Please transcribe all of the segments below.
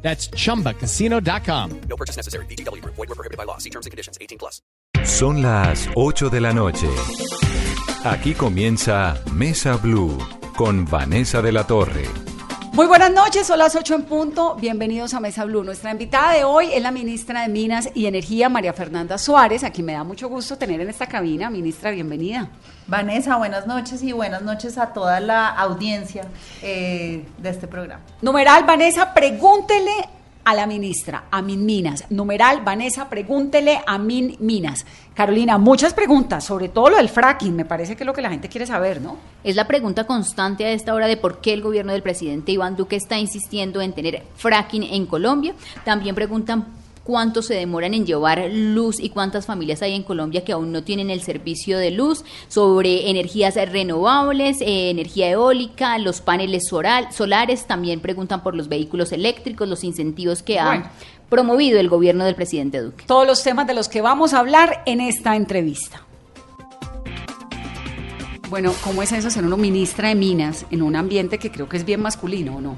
That's chumbacasino.com. No purchase necessary. BGW. Void were prohibited by law. See terms and conditions. 18 plus. Son las 8 de la noche. Aquí comienza Mesa Blue con Vanessa de la Torre. Muy buenas noches, son las 8 en punto. Bienvenidos a Mesa Blue. Nuestra invitada de hoy es la ministra de Minas y Energía, María Fernanda Suárez, a quien me da mucho gusto tener en esta cabina. Ministra, bienvenida. Vanessa, buenas noches y buenas noches a toda la audiencia eh, de este programa. Numeral, Vanessa, pregúntele a la ministra, a Min Minas. Numeral, Vanessa, pregúntele a Min Minas. Carolina, muchas preguntas, sobre todo lo del fracking, me parece que es lo que la gente quiere saber, ¿no? Es la pregunta constante a esta hora de por qué el gobierno del presidente Iván Duque está insistiendo en tener fracking en Colombia. También preguntan cuánto se demoran en llevar luz y cuántas familias hay en Colombia que aún no tienen el servicio de luz, sobre energías renovables, eh, energía eólica, los paneles solar- solares, también preguntan por los vehículos eléctricos, los incentivos que ha Bueno. promovido el gobierno del presidente Duque. Todos los temas de los que vamos a hablar en esta entrevista. Bueno, ¿cómo es eso ser uno ministra de Minas en un ambiente que creo que es bien masculino o no?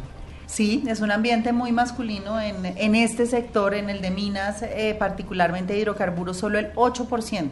Sí, es un ambiente muy masculino en, en este sector, en el de minas, eh, particularmente hidrocarburos, solo el 8%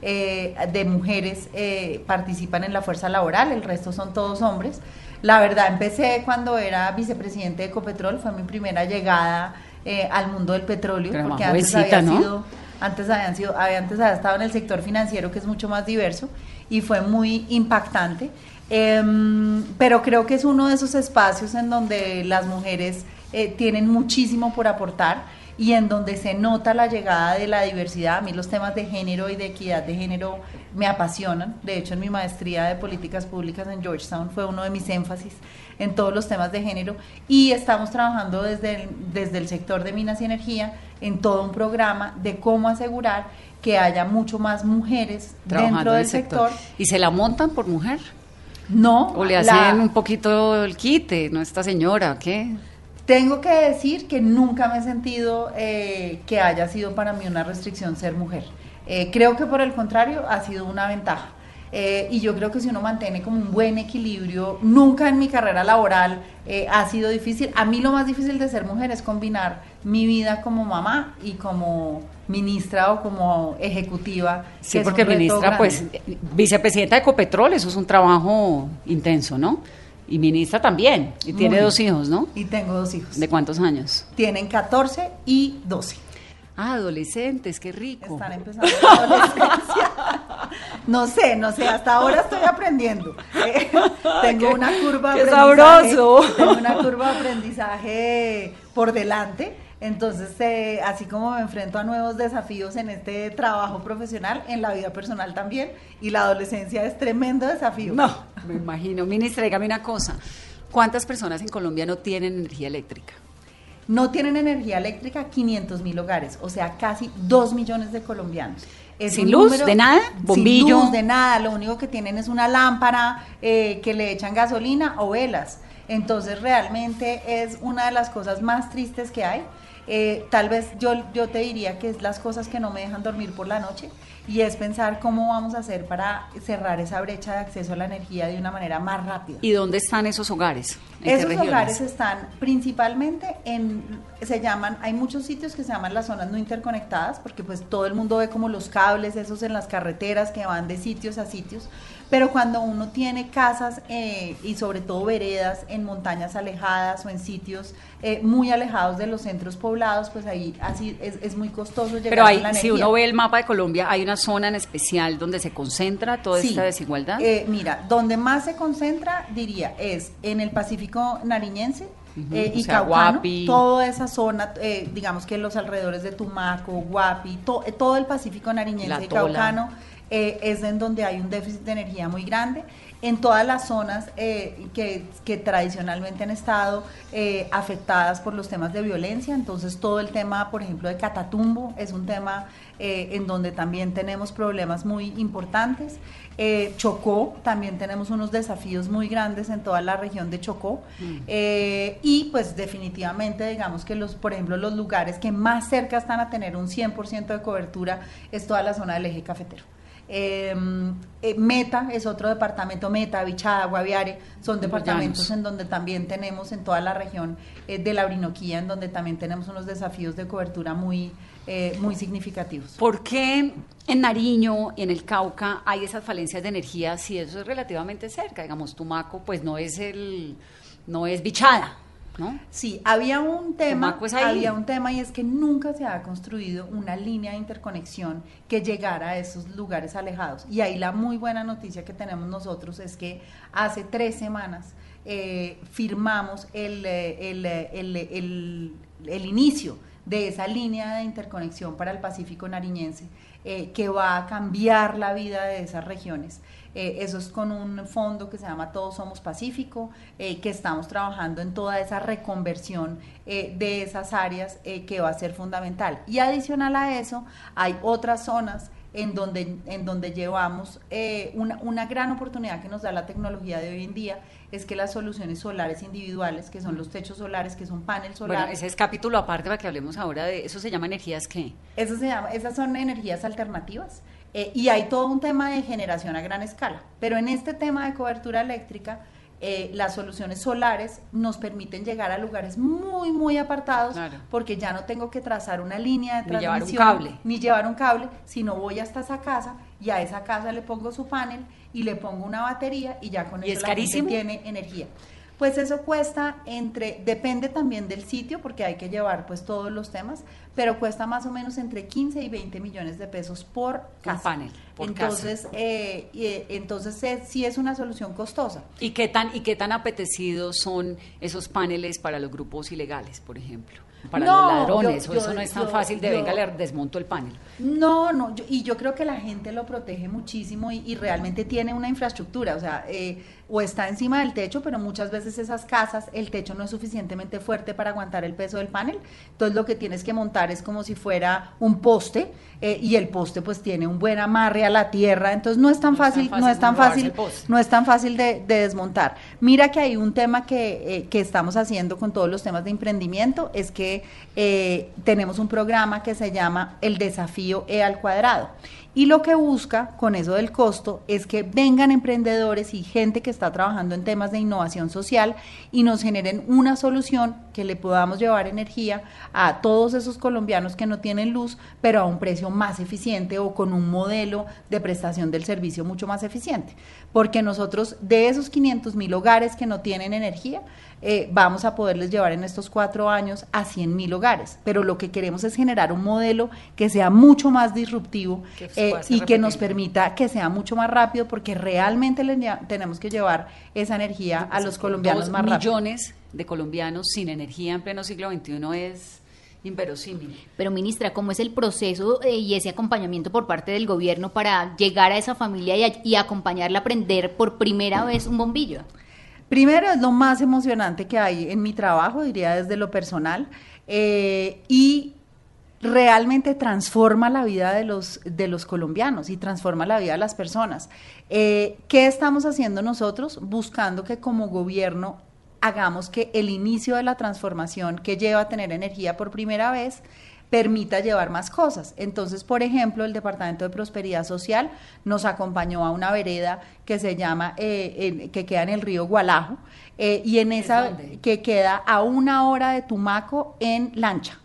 eh, de mujeres eh, participan en la fuerza laboral, el resto son todos hombres. La verdad, empecé cuando era vicepresidente de Ecopetrol, fue mi primera llegada eh, al mundo del petróleo, Pero porque antes jovencita, había ¿no? sido antes habían sido, había, antes había estado en el sector financiero que es mucho más diverso y fue muy impactante. Em, pero creo que es uno de esos espacios en donde las mujeres eh, tienen muchísimo por aportar y en donde se nota la llegada de la diversidad. A mí los temas de género y de equidad de género me apasionan. De hecho, en mi maestría de políticas públicas en Georgetown fue uno de mis énfasis en todos los temas de género y estamos trabajando desde el, desde el sector de minas y energía en todo un programa de cómo asegurar que haya mucho más mujeres Trabajando dentro en del el sector. sector. ¿Y se la montan por mujer? No, ¿O le la- hacen un poquito el quite, no esta señora? ¿Qué? Tengo que decir que nunca me he sentido eh, que haya sido para mí una restricción ser mujer. Eh, creo que por el contrario ha sido una ventaja. Eh, y yo creo que si uno mantiene como un buen equilibrio, nunca en mi carrera laboral eh, ha sido difícil. A mí lo más difícil de ser mujer es combinar mi vida como mamá y como ministra o como ejecutiva. Sí, porque ministra, pues, vicepresidenta de Ecopetrol, eso es un trabajo intenso, ¿no? Y ministra también, y tiene dos hijos, ¿no? Y tengo dos hijos. ¿De cuántos años? Tienen 14 y 12. Ah, adolescentes, qué rico. Están empezando la adolescencia. No sé, no sé, hasta ahora estoy aprendiendo. Eh, tengo una curva de qué sabroso. Tengo una curva de aprendizaje por delante. Entonces, eh, así como me enfrento a nuevos desafíos en este trabajo profesional, en la vida personal también, y la adolescencia es tremendo desafío. No, me imagino. Ministra, dígame una cosa. ¿Cuántas personas en Colombia no tienen energía eléctrica? No tienen energía eléctrica 500 mil hogares, o sea, casi 2 millones de colombianos. Es ¿Sin luz? ¿De nada? ¿Bombillo? Sin luz, de nada. Lo único que tienen es una lámpara eh, que le echan gasolina o velas. Entonces, realmente es una de las cosas más tristes que hay. Eh, tal vez yo, yo te diría que es las cosas que no me dejan dormir por la noche y es pensar cómo vamos a hacer para cerrar esa brecha de acceso a la energía de una manera más rápida. ¿Y dónde están esos hogares? ¿En qué Esos hogares están principalmente en, se llaman, hay muchos sitios que se llaman las zonas no interconectadas, porque pues todo el mundo ve como los cables, esos en las carreteras que van de sitios a sitios, pero cuando uno tiene casas eh, y sobre todo veredas en montañas alejadas o en sitios eh, muy alejados de los centros poblados, pues ahí así es, es muy costoso llegar Pero a la si energía. uno ve el mapa de Colombia, hay una zona en especial donde se concentra toda Sí. esta desigualdad. Eh, mira, donde más se concentra, diría, es en el Pacífico nariñense eh, o y sea, Caucano, Guapi. toda esa zona, eh, digamos que los alrededores de Tumaco, Guapi, to- eh, todo el Pacífico nariñense y. Caucano eh, es en donde hay un déficit de energía muy grande. En todas las zonas eh, que, que, tradicionalmente han estado eh, afectadas por los temas de violencia, entonces todo el tema, por ejemplo, de Catatumbo es un tema en donde también tenemos problemas muy importantes. Chocó, también tenemos unos desafíos muy grandes en toda la región de Chocó. Mm. y pues definitivamente, digamos que los, por ejemplo, los lugares que más cerca están a tener un 100% de cobertura es toda la zona del eje cafetero. Em, eh, Meta es otro departamento, Meta, Bichada, Guaviare, son departamentos en donde también tenemos en toda la región eh, de la Orinoquía, en donde también tenemos unos desafíos de cobertura muy, eh, muy significativos. ¿Por qué en Nariño y en el Cauca hay esas falencias de energía si eso es relativamente cerca? Digamos, Tumaco pues no es el, no es Bichada, Sí, había un tema, había un tema y es que nunca se ha construido una línea de interconexión que llegara a esos lugares alejados. Y ahí la muy buena noticia que tenemos nosotros es que hace tres semanas eh, firmamos el, eh, el, el, inicio de esa línea de interconexión para el Pacífico nariñense eh, que va a cambiar la vida de esas regiones. Eh, eso es con un fondo que se llama Todos Somos Pacífico, eh, que estamos trabajando en toda esa reconversión de esas áreas que va a ser fundamental. Y adicional a eso, hay otras zonas en donde, en donde llevamos una, una, gran oportunidad que nos da la tecnología de hoy en día, es que las soluciones solares individuales, que son los techos solares, que son paneles solares. Bueno, ese es capítulo aparte para que hablemos ahora de eso, se llama energías qué? Eso se llama, esas son energías alternativas. Eh, y hay todo un tema de generación a gran escala. Pero en este tema de cobertura eléctrica, eh, las soluciones solares nos permiten llegar a lugares muy, muy apartados, porque ya no tengo que trazar una línea de transmisión, ni llevar un cable, ni llevar un cable, sino voy hasta esa casa y a esa casa le pongo su panel y le pongo una batería y ya con eso la tiene energía. Pues eso cuesta entre, depende también del sitio, porque hay que llevar pues todos los temas, pero cuesta más o menos entre 15 y 20 millones de pesos por casa. panel, por entonces, Eh, eh, entonces eh, sí es una solución costosa. ¿Y qué tan y qué tan apetecidos son esos paneles para los grupos ilegales, por ejemplo? Para los ladrones, o eso no es tan fácil de venga, le desmonto el panel. No, no, y yo creo que la gente lo protege muchísimo y, y realmente tiene una infraestructura, o sea, eh, o está encima del techo, pero muchas veces esas casas, el techo no es suficientemente fuerte para aguantar el peso del panel, entonces lo que tienes que montar es como si fuera un poste eh, y el poste pues tiene un buen amarre a la tierra, entonces no es tan fácil, no es tan fácil, no es tan fácil de, desmontar. Mira que hay un tema que, eh, que, estamos haciendo con todos los temas de emprendimiento, es que eh, tenemos un programa que se llama el desafío E al cuadrado y lo que busca con eso del costo es que vengan emprendedores y gente que está trabajando en temas de innovación social y nos generen una solución que le podamos llevar energía a todos esos colombianos que no tienen luz, pero a un precio más eficiente o con un modelo de prestación del servicio mucho más eficiente. Porque nosotros de esos 500 mil hogares que no tienen energía, eh, vamos a poderles llevar en estos cuatro años a 100 mil hogares. Pero lo que queremos es generar un modelo que sea mucho más disruptivo eh, y que nos permita que sea mucho más rápido porque realmente tenemos que llevar esa energía a los colombianos más rápido. millones de colombianos sin energía en pleno siglo XXI es inverosímil. Pero ministra, ¿cómo es el proceso eh, y ese acompañamiento por parte del gobierno para llegar a esa familia y, y acompañarla a prender por primera vez un bombillo? Primero es lo más emocionante que hay en mi trabajo, diría desde lo personal, eh, y realmente transforma la vida de los, de los colombianos y transforma la vida de las personas. Eh, ¿Qué estamos haciendo nosotros? Buscando que como gobierno hagamos que el inicio de la transformación que lleva a tener energía por primera vez permita llevar más cosas. Entonces, por ejemplo, el Departamento de Prosperidad Social nos acompañó a una vereda que se llama, eh, que queda en el río Gualajo, eh, y en esa que queda a una hora de Tumaco en lancha.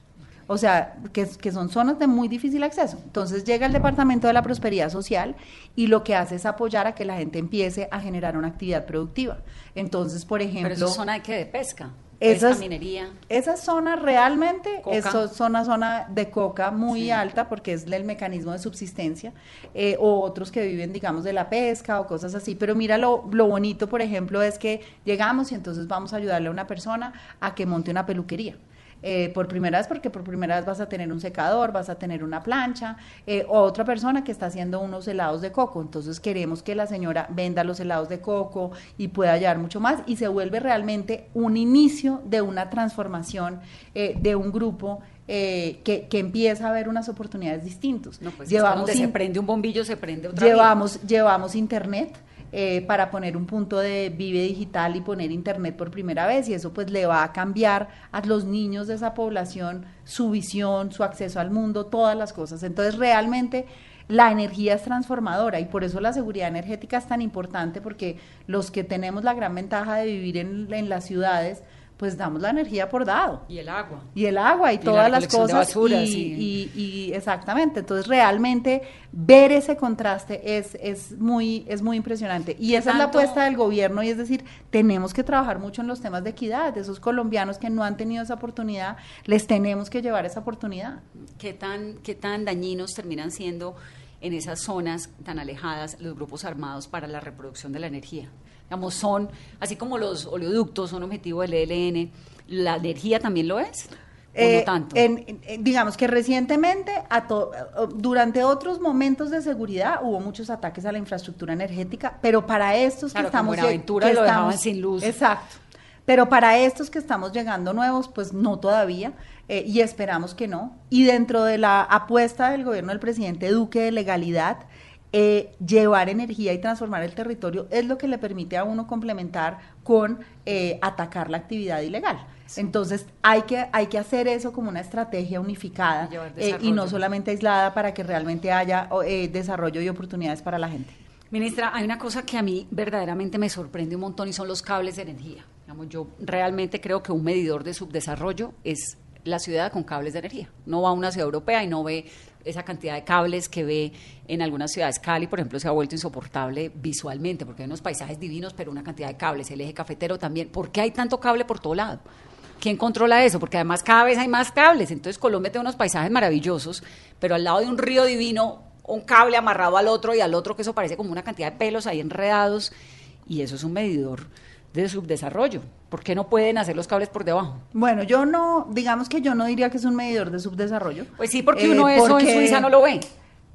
O sea, que, que, son zonas de muy difícil acceso. Entonces llega el Departamento de la Prosperidad Social y lo que hace es apoyar a que la gente empiece a generar una actividad productiva. Entonces, por ejemplo... Pero es zona de qué? De pesca. Esas, minería. Esa zona realmente es una zona de coca muy alta porque es el mecanismo de subsistencia, eh, o otros que viven, digamos, de la pesca o cosas así. Pero mira, lo, lo bonito, por ejemplo, es que llegamos y entonces vamos a ayudarle a una persona a que monte una peluquería. Eh, por primera vez porque por primera vez vas a tener un secador, vas a tener una plancha, eh, o otra persona que está haciendo unos helados de coco. Entonces queremos que la señora venda los helados de coco y pueda llevar mucho más y se vuelve realmente un inicio de una transformación eh, de un grupo eh, que, que empieza a ver unas oportunidades distintas. No, pues llevamos donde se prende un bombillo, se prende otra llevamos, llevamos internet eh, para poner un punto de vive digital y poner internet por primera vez y eso pues le va a cambiar a los niños de esa población su visión, su acceso al mundo, todas las cosas. Entonces realmente la energía es transformadora y por eso la seguridad energética es tan importante porque los que tenemos la gran ventaja de vivir en, en las ciudades pues damos la energía por dado. Y el agua. y el agua y, Y la todas las de cosas y, y- y- y exactamente. Entonces realmente ver ese contraste es, es muy es muy impresionante. Y esa es la apuesta del gobierno y es decir tenemos que trabajar mucho en los temas de equidad. De esos colombianos que no han tenido esa oportunidad les tenemos que llevar esa oportunidad. ¿Qué tan, ¿Qué tan dañinos terminan siendo en esas zonas tan alejadas los grupos armados para la reproducción de la energía? Digamos, son, así como los oleoductos son objetivo del ELN, ¿la energía también lo es? ¿O Eh, no tanto? en- digamos que recientemente, a to- eh, durante otros momentos de seguridad, hubo muchos ataques a la infraestructura energética, pero para estos Claro, que estamos... Buenaventura que lo dejaban estamos- sin luz. Exacto. Pero para estos que estamos llegando nuevos, pues no todavía, eh, y esperamos que no. Y dentro de la apuesta del gobierno del presidente Duque de legalidad, eh, llevar energía y transformar el territorio es lo que le permite a uno complementar con eh, atacar la actividad ilegal. Entonces hay que, hay que hacer eso como una estrategia unificada Y eh, y no solamente aislada para que realmente haya desarrollo y oportunidades para la gente. Ministra, hay una cosa que a mí verdaderamente me sorprende un montón y son los cables de energía. Digamos, yo realmente creo que un medidor de subdesarrollo es la ciudad con cables de energía. No va a una ciudad europea y no ve esa cantidad de cables que ve en algunas ciudades. Cali, por ejemplo, se ha vuelto insoportable visualmente porque hay unos paisajes divinos, pero una cantidad de cables. El eje cafetero también. ¿Por qué hay tanto cable por todo lado? ¿Quién controla eso? Porque además cada vez hay más cables. Entonces Colombia tiene unos paisajes maravillosos, pero al lado de un río divino, un cable amarrado al otro y al otro, que eso parece como una cantidad de pelos ahí enredados. Y eso es un medidor de subdesarrollo. ¿Por qué no pueden hacer los cables por debajo? Bueno, yo no, digamos que yo no diría que es un medidor de subdesarrollo. Pues sí, porque Eh, uno eso porque- en Suiza no lo ve.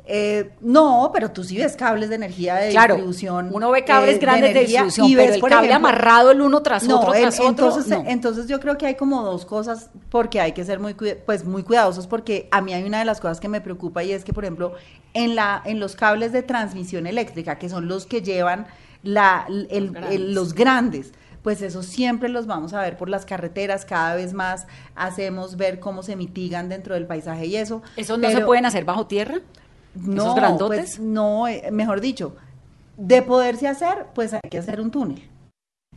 Eh, no, pero tú sí ves cables de energía de Claro, distribución. uno ve cables eh, grandes de energía distribución, y pero ves, el por cable ejemplo- amarrado el uno tras otro, tras otro, entonces, no. entonces yo creo que hay como dos cosas porque hay que ser muy pues muy cuidadosos porque a mí hay una de las cosas que me preocupa y es que por ejemplo en la en los cables de transmisión eléctrica que son los que llevan la el- el- grandes. los grandes pues eso siempre los vamos a ver por las carreteras, cada vez más hacemos ver cómo se mitigan dentro del paisaje y eso. ¿Esos no se pueden hacer bajo tierra? no, ¿Esos grandotes? pues, no, eh, mejor dicho, de poderse hacer, pues hay que hacer un túnel.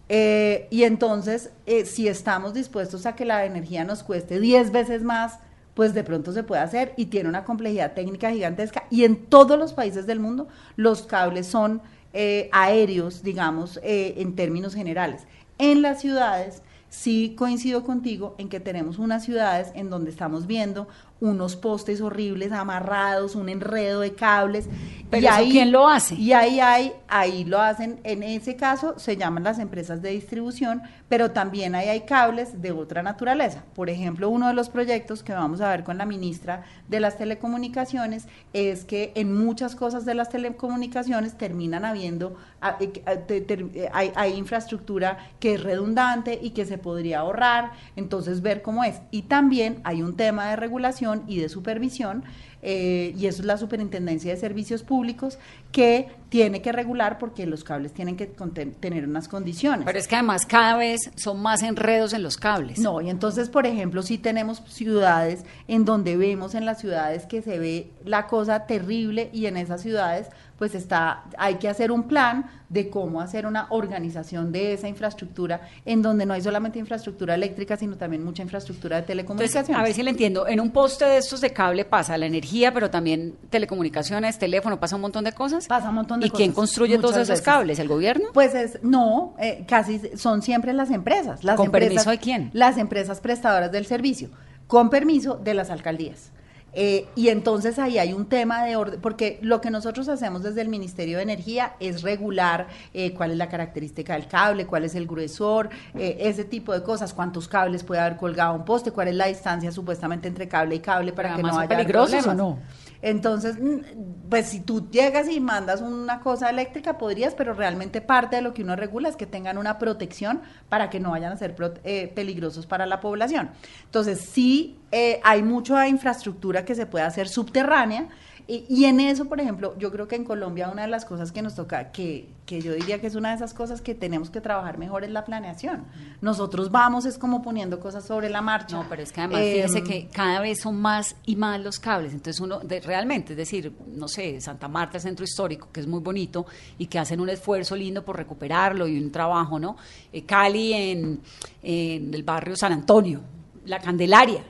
Eh, y entonces, eh, si estamos dispuestos a que la energía nos cueste 10 veces más, pues de pronto se puede hacer y tiene una complejidad técnica gigantesca. Y en todos los países del mundo, los cables son eh, aéreos, digamos, eh, en términos generales. En las ciudades, sí coincido contigo en que tenemos unas ciudades en donde estamos viendo unos postes horribles amarrados, un enredo de cables. Pero eso, ¿quién lo hace? Y ahí hay, ahí lo hacen, en ese caso se llaman las empresas de distribución, pero también ahí hay cables de otra naturaleza. Por ejemplo, uno de los proyectos que vamos a ver con la ministra de las telecomunicaciones es que en muchas cosas de las telecomunicaciones terminan habiendo, eh, eh, hay, hay infraestructura que es redundante y que se podría ahorrar, entonces ver cómo es. Y también hay un tema de regulación y de supervisión, eh, y eso es la Superintendencia de Servicios Públicos, que tiene que regular porque los cables tienen que tener unas condiciones. Pero es que además cada vez son más enredos en los cables. No, y entonces, por ejemplo, si tenemos ciudades en donde vemos en las ciudades que se ve la cosa terrible y en esas ciudades pues está hay que hacer un plan de cómo hacer una organización de esa infraestructura en donde no hay solamente infraestructura eléctrica, sino también mucha infraestructura de Entonces, telecomunicaciones. a ver si le entiendo. En un poste de estos de cable pasa la energía, pero también telecomunicaciones, teléfono, pasa un montón de cosas. Pasa un montón de ¿Y quién cosas, construye todos esos veces. cables? ¿El gobierno? Pues es, no, eh, casi son siempre las empresas. Las ¿Con empresas, permiso de quién? Las empresas prestadoras del servicio, con permiso de las alcaldías. Eh, y entonces ahí hay un tema de orden, porque lo que nosotros hacemos desde el Ministerio de Energía es regular eh, cuál es la característica del cable, cuál es el gruesor, eh, ese tipo de cosas, cuántos cables puede haber colgado un poste, cuál es la distancia supuestamente entre cable y cable para Pero que no haya peligrosos. ¿o no? Entonces, mm, pues si tú llegas y mandas una cosa eléctrica, podrías, pero realmente parte de lo que uno regula es que tengan una protección para que no vayan a ser eh, peligrosos para la población. Entonces, sí eh, hay mucha infraestructura que se puede hacer subterránea. Y, y en eso, por ejemplo, yo creo que en Colombia una de las cosas que nos toca, que, que yo diría que es una de esas cosas que tenemos que trabajar mejor es la planeación. Nosotros vamos es como poniendo cosas sobre la marcha. No, pero es que además Eh, fíjese que cada vez son más y más los cables. Entonces uno, de- realmente, es decir, no sé, Santa Marta, el centro histórico, que es muy bonito y que hacen un esfuerzo lindo por recuperarlo y un trabajo, ¿no? Eh, Cali en, en el barrio San Antonio, La Candelaria.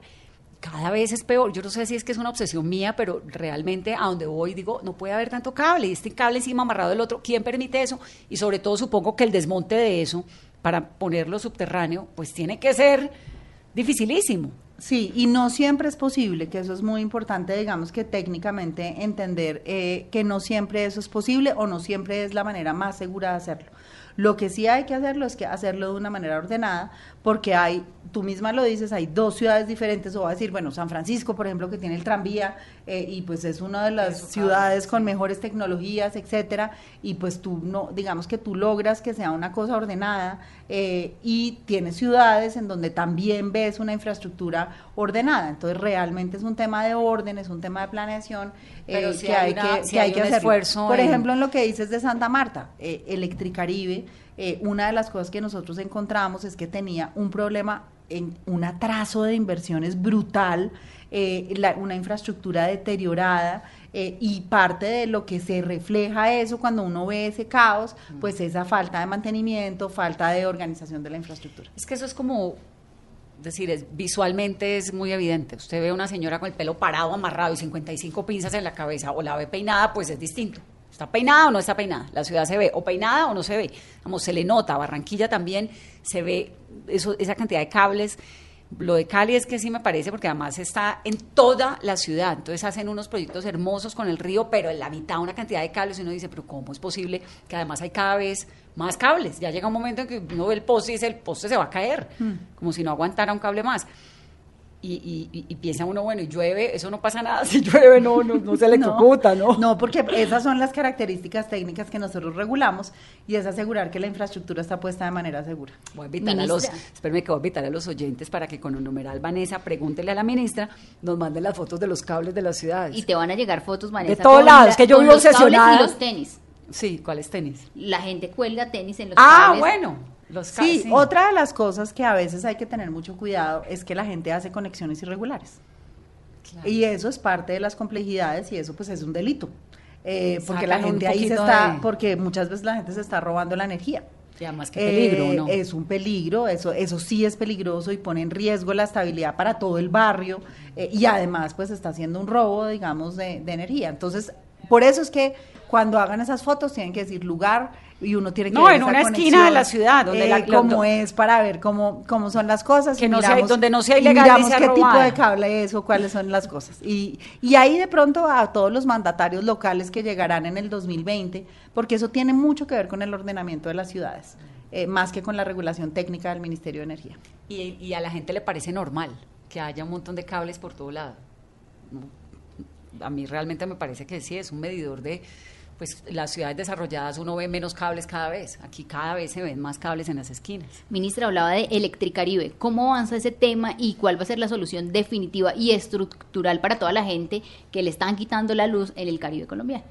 Cada vez es peor. Yo no sé si es que es una obsesión mía, pero realmente a donde voy digo, no puede haber tanto cable y este cable encima amarrado del otro. ¿Quién permite eso? Y sobre todo supongo que el desmonte de eso para ponerlo subterráneo, pues tiene que ser dificilísimo. Sí, y no siempre es posible, que eso es muy importante, digamos que técnicamente entender eh, que no siempre eso es posible o no siempre es la manera más segura de hacerlo. Lo que sí hay que hacerlo es que hacerlo de una manera ordenada, porque hay, tú misma lo dices, hay dos ciudades diferentes, o va a decir, bueno, San Francisco, por ejemplo, que tiene el tranvía, eh, y pues es una de las ciudades con mejores tecnologías, etcétera, y pues tú no, digamos que tú logras que sea una cosa ordenada, eh, y tienes ciudades en donde también ves una infraestructura ordenada. Entonces realmente es un tema de orden, es un tema de planeación eh, que hay una- que, sí que hay hay que un hacerlo. esfuerzo Por en- ejemplo, en lo que dices de Santa Marta, eh, Electricaribe, eh, una de las cosas que nosotros encontramos es que tenía un problema en un atraso de inversiones brutal, eh, la- una infraestructura deteriorada eh, y parte de lo que se refleja eso cuando uno ve ese caos, pues esa falta de mantenimiento, falta de organización de la infraestructura. Es que eso es como, decir, es, visualmente es muy evidente. Usted ve a una señora con el pelo parado, amarrado y 55 pinzas en la cabeza, o la ve peinada, pues es distinto. ¿Está peinada o no está peinada? La ciudad se ve o peinada o no se ve. Vamos, se le nota. Barranquilla también se ve eso, esa cantidad de cables. Lo de Cali es que sí me parece, porque además está en toda la ciudad. Entonces hacen unos proyectos hermosos con el río, pero en la mitad una cantidad de cables. Y uno dice, pero ¿cómo es posible que además hay cada vez más cables? Ya llega un momento en que uno ve el poste y dice, el poste se va a caer, como si no aguantara un cable más. Y, y- piensa uno, bueno, y llueve, eso no pasa nada. Si llueve, no, no, no se electrocuta, ¿no? No, porque esas son las características técnicas que nosotros regulamos y es asegurar que la infraestructura está puesta de manera segura. Voy a invitar a los, espérame que voy a invitar a los oyentes para que con un numeral Vanessa pregúntele a la ministra, nos manden las fotos de los cables de las ciudades. Y te van a llegar fotos, Vanessa. todos con lados, la- que yo vivo los cables obsesionada. Y los tenis. Sí, ¿cuáles tenis? La gente cuelga tenis en los Ah, cables. bueno, los Sí, otra de las cosas que a veces hay que tener mucho cuidado es que la gente hace conexiones irregulares. Claro. Y eso es parte de las complejidades y eso pues es un delito. Eh, porque la gente ahí se está, de- porque muchas veces la gente se está robando la energía. Y además, qué peligro, Eh, ¿no? Es un peligro, eso, eso sí es peligroso y pone en riesgo la estabilidad para todo el barrio eh, y además pues está haciendo un robo, digamos, de, de energía. Entonces, por eso es que cuando hagan esas fotos tienen que decir lugar y uno tiene que No, ver en esa una esquina de la ciudad, donde eh, la- cómo lo- es para ver cómo, cómo son las cosas. Que y no sea- miramos- donde no sea y ilegal miramos sea qué tipo de cable es o cuáles son las cosas. Y, y ahí de pronto a todos los mandatarios locales que llegarán en el 2020, porque eso tiene mucho que ver con el ordenamiento de las ciudades, eh, más que con la regulación técnica del Ministerio de Energía. Y, y a la gente le parece normal que haya un montón de cables por todo lado. A mí realmente me parece que sí, es un medidor de, pues las ciudades desarrolladas uno ve menos cables cada vez. Aquí cada vez se ven más cables en las esquinas. Ministra hablaba de Electricaribe. ¿Cómo avanza ese tema y cuál va a ser la solución definitiva y estructural para toda la gente que le están quitando la luz en el Caribe colombiano?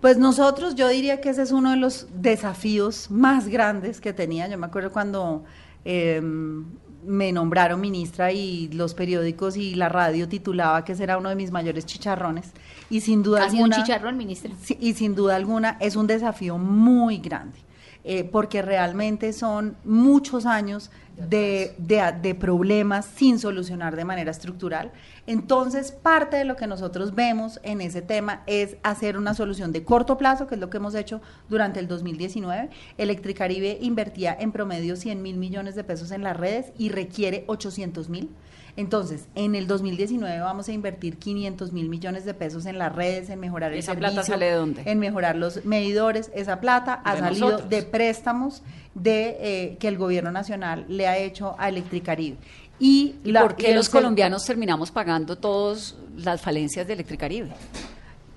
Pues nosotros, yo diría que ese es uno de los desafíos más grandes que tenía. Yo me acuerdo cuando eh, me nombraron ministra y los periódicos y la radio titulaba que ese era uno de mis mayores chicharrones. Y sin duda ¿Ha sido un alguna. chicharrón, ministra? Sí, y sin duda alguna es un desafío muy grande, eh, porque realmente son muchos años de, de- de problemas sin solucionar de manera estructural. Entonces, parte de lo que nosotros vemos en ese tema es hacer una solución de corto plazo, que es lo que hemos hecho durante el 2019. Electricaribe invertía en promedio 100 mil millones de pesos en las redes y requiere 800 mil. Entonces, en el 2019 vamos a invertir 500 mil millones de pesos en las redes, en mejorar el ¿Esa servicio. plata sale de dónde? En mejorar los medidores. Esa plata ha De salido nosotros. de préstamos de eh, que el gobierno nacional le ha hecho a Electricaribe. Y, ¿Y la- por qué los colombianos terminamos pagando todas las falencias de Electricaribe?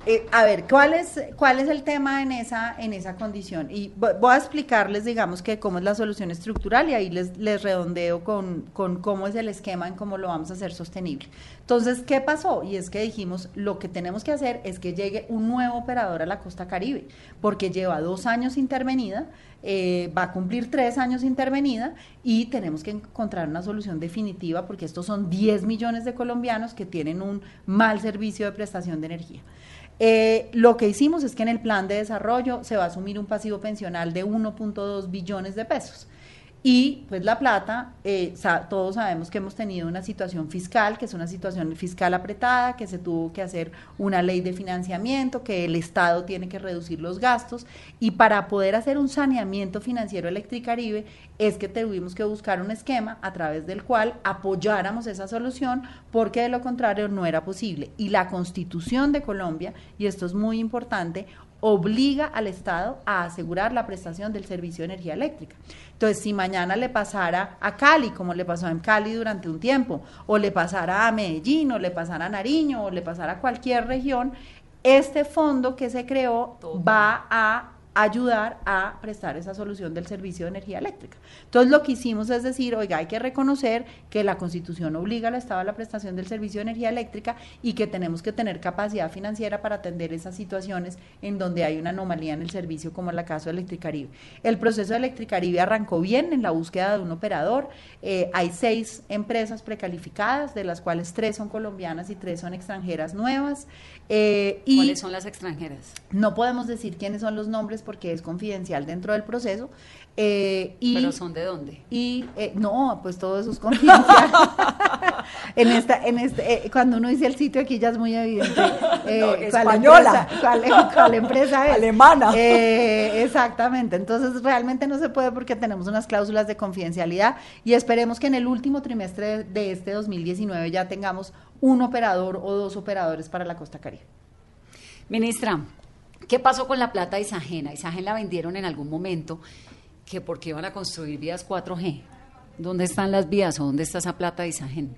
Eh, a ver, ¿cuál es, ¿cuál es el tema en esa, en esa condición? Y vo- voy a explicarles, digamos, que cómo es la solución estructural y ahí les, les redondeo con, con cómo es el esquema en cómo lo vamos a hacer sostenible. Entonces, ¿qué pasó? Y es que dijimos, lo que tenemos que hacer es que llegue un nuevo operador a la costa caribe, porque lleva dos años intervenida, eh, va a cumplir tres años intervenida y tenemos que encontrar una solución definitiva porque estos son 10 millones de colombianos que tienen un mal servicio de prestación de energía. Eh, lo que hicimos es que en el plan de desarrollo se va a asumir un pasivo pensional de 1.2 billones de pesos. Y pues la plata, eh, todos sabemos que hemos tenido una situación fiscal, que es una situación fiscal apretada, que se tuvo que hacer una ley de financiamiento, que el Estado tiene que reducir los gastos. Y para poder hacer un saneamiento financiero Electricaribe, es que tuvimos que buscar un esquema a través del cual apoyáramos esa solución, porque de lo contrario no era posible. Y la Constitución de Colombia, y esto es muy importante, obliga al Estado a asegurar la prestación del servicio de energía eléctrica. Entonces, si mañana le pasara a Cali, como le pasó en Cali durante un tiempo, o le pasara a Medellín, o le pasara a Nariño, o le pasara a cualquier región, este fondo que se creó va a ayudar a prestar esa solución del servicio de energía eléctrica. Entonces lo que hicimos es decir, oiga, hay que reconocer que la Constitución obliga al Estado a la prestación del servicio de energía eléctrica y que tenemos que tener capacidad financiera para atender esas situaciones en donde hay una anomalía en el servicio, como en el caso de Electricaribe. El proceso de Electricaribe arrancó bien en la búsqueda de un operador. Eh, hay seis empresas precalificadas, de las cuales tres son colombianas y tres son extranjeras nuevas. Eh, y ¿Cuáles son las extranjeras? no podemos decir quiénes son los nombres porque es confidencial dentro del proceso. eh, y, ¿Pero son de dónde? y eh, no, pues todo eso es confidencial. en esta, en este, eh, cuando uno dice el sitio aquí ya es muy evidente. eh, No, cuál española. empresa- ¿Cuál, cuál empresa es? Alemana. Eh, exactamente. Entonces realmente no se puede porque tenemos unas cláusulas de confidencialidad y esperemos que en el último trimestre de este 2019 ya tengamos un operador o dos operadores para la Costa Caribe. Ministra, ¿qué pasó con la plata de Isagen? A Isagen la vendieron en algún momento que porque iban a construir vías 4G. ¿Dónde están las vías o dónde está esa plata de Isagen?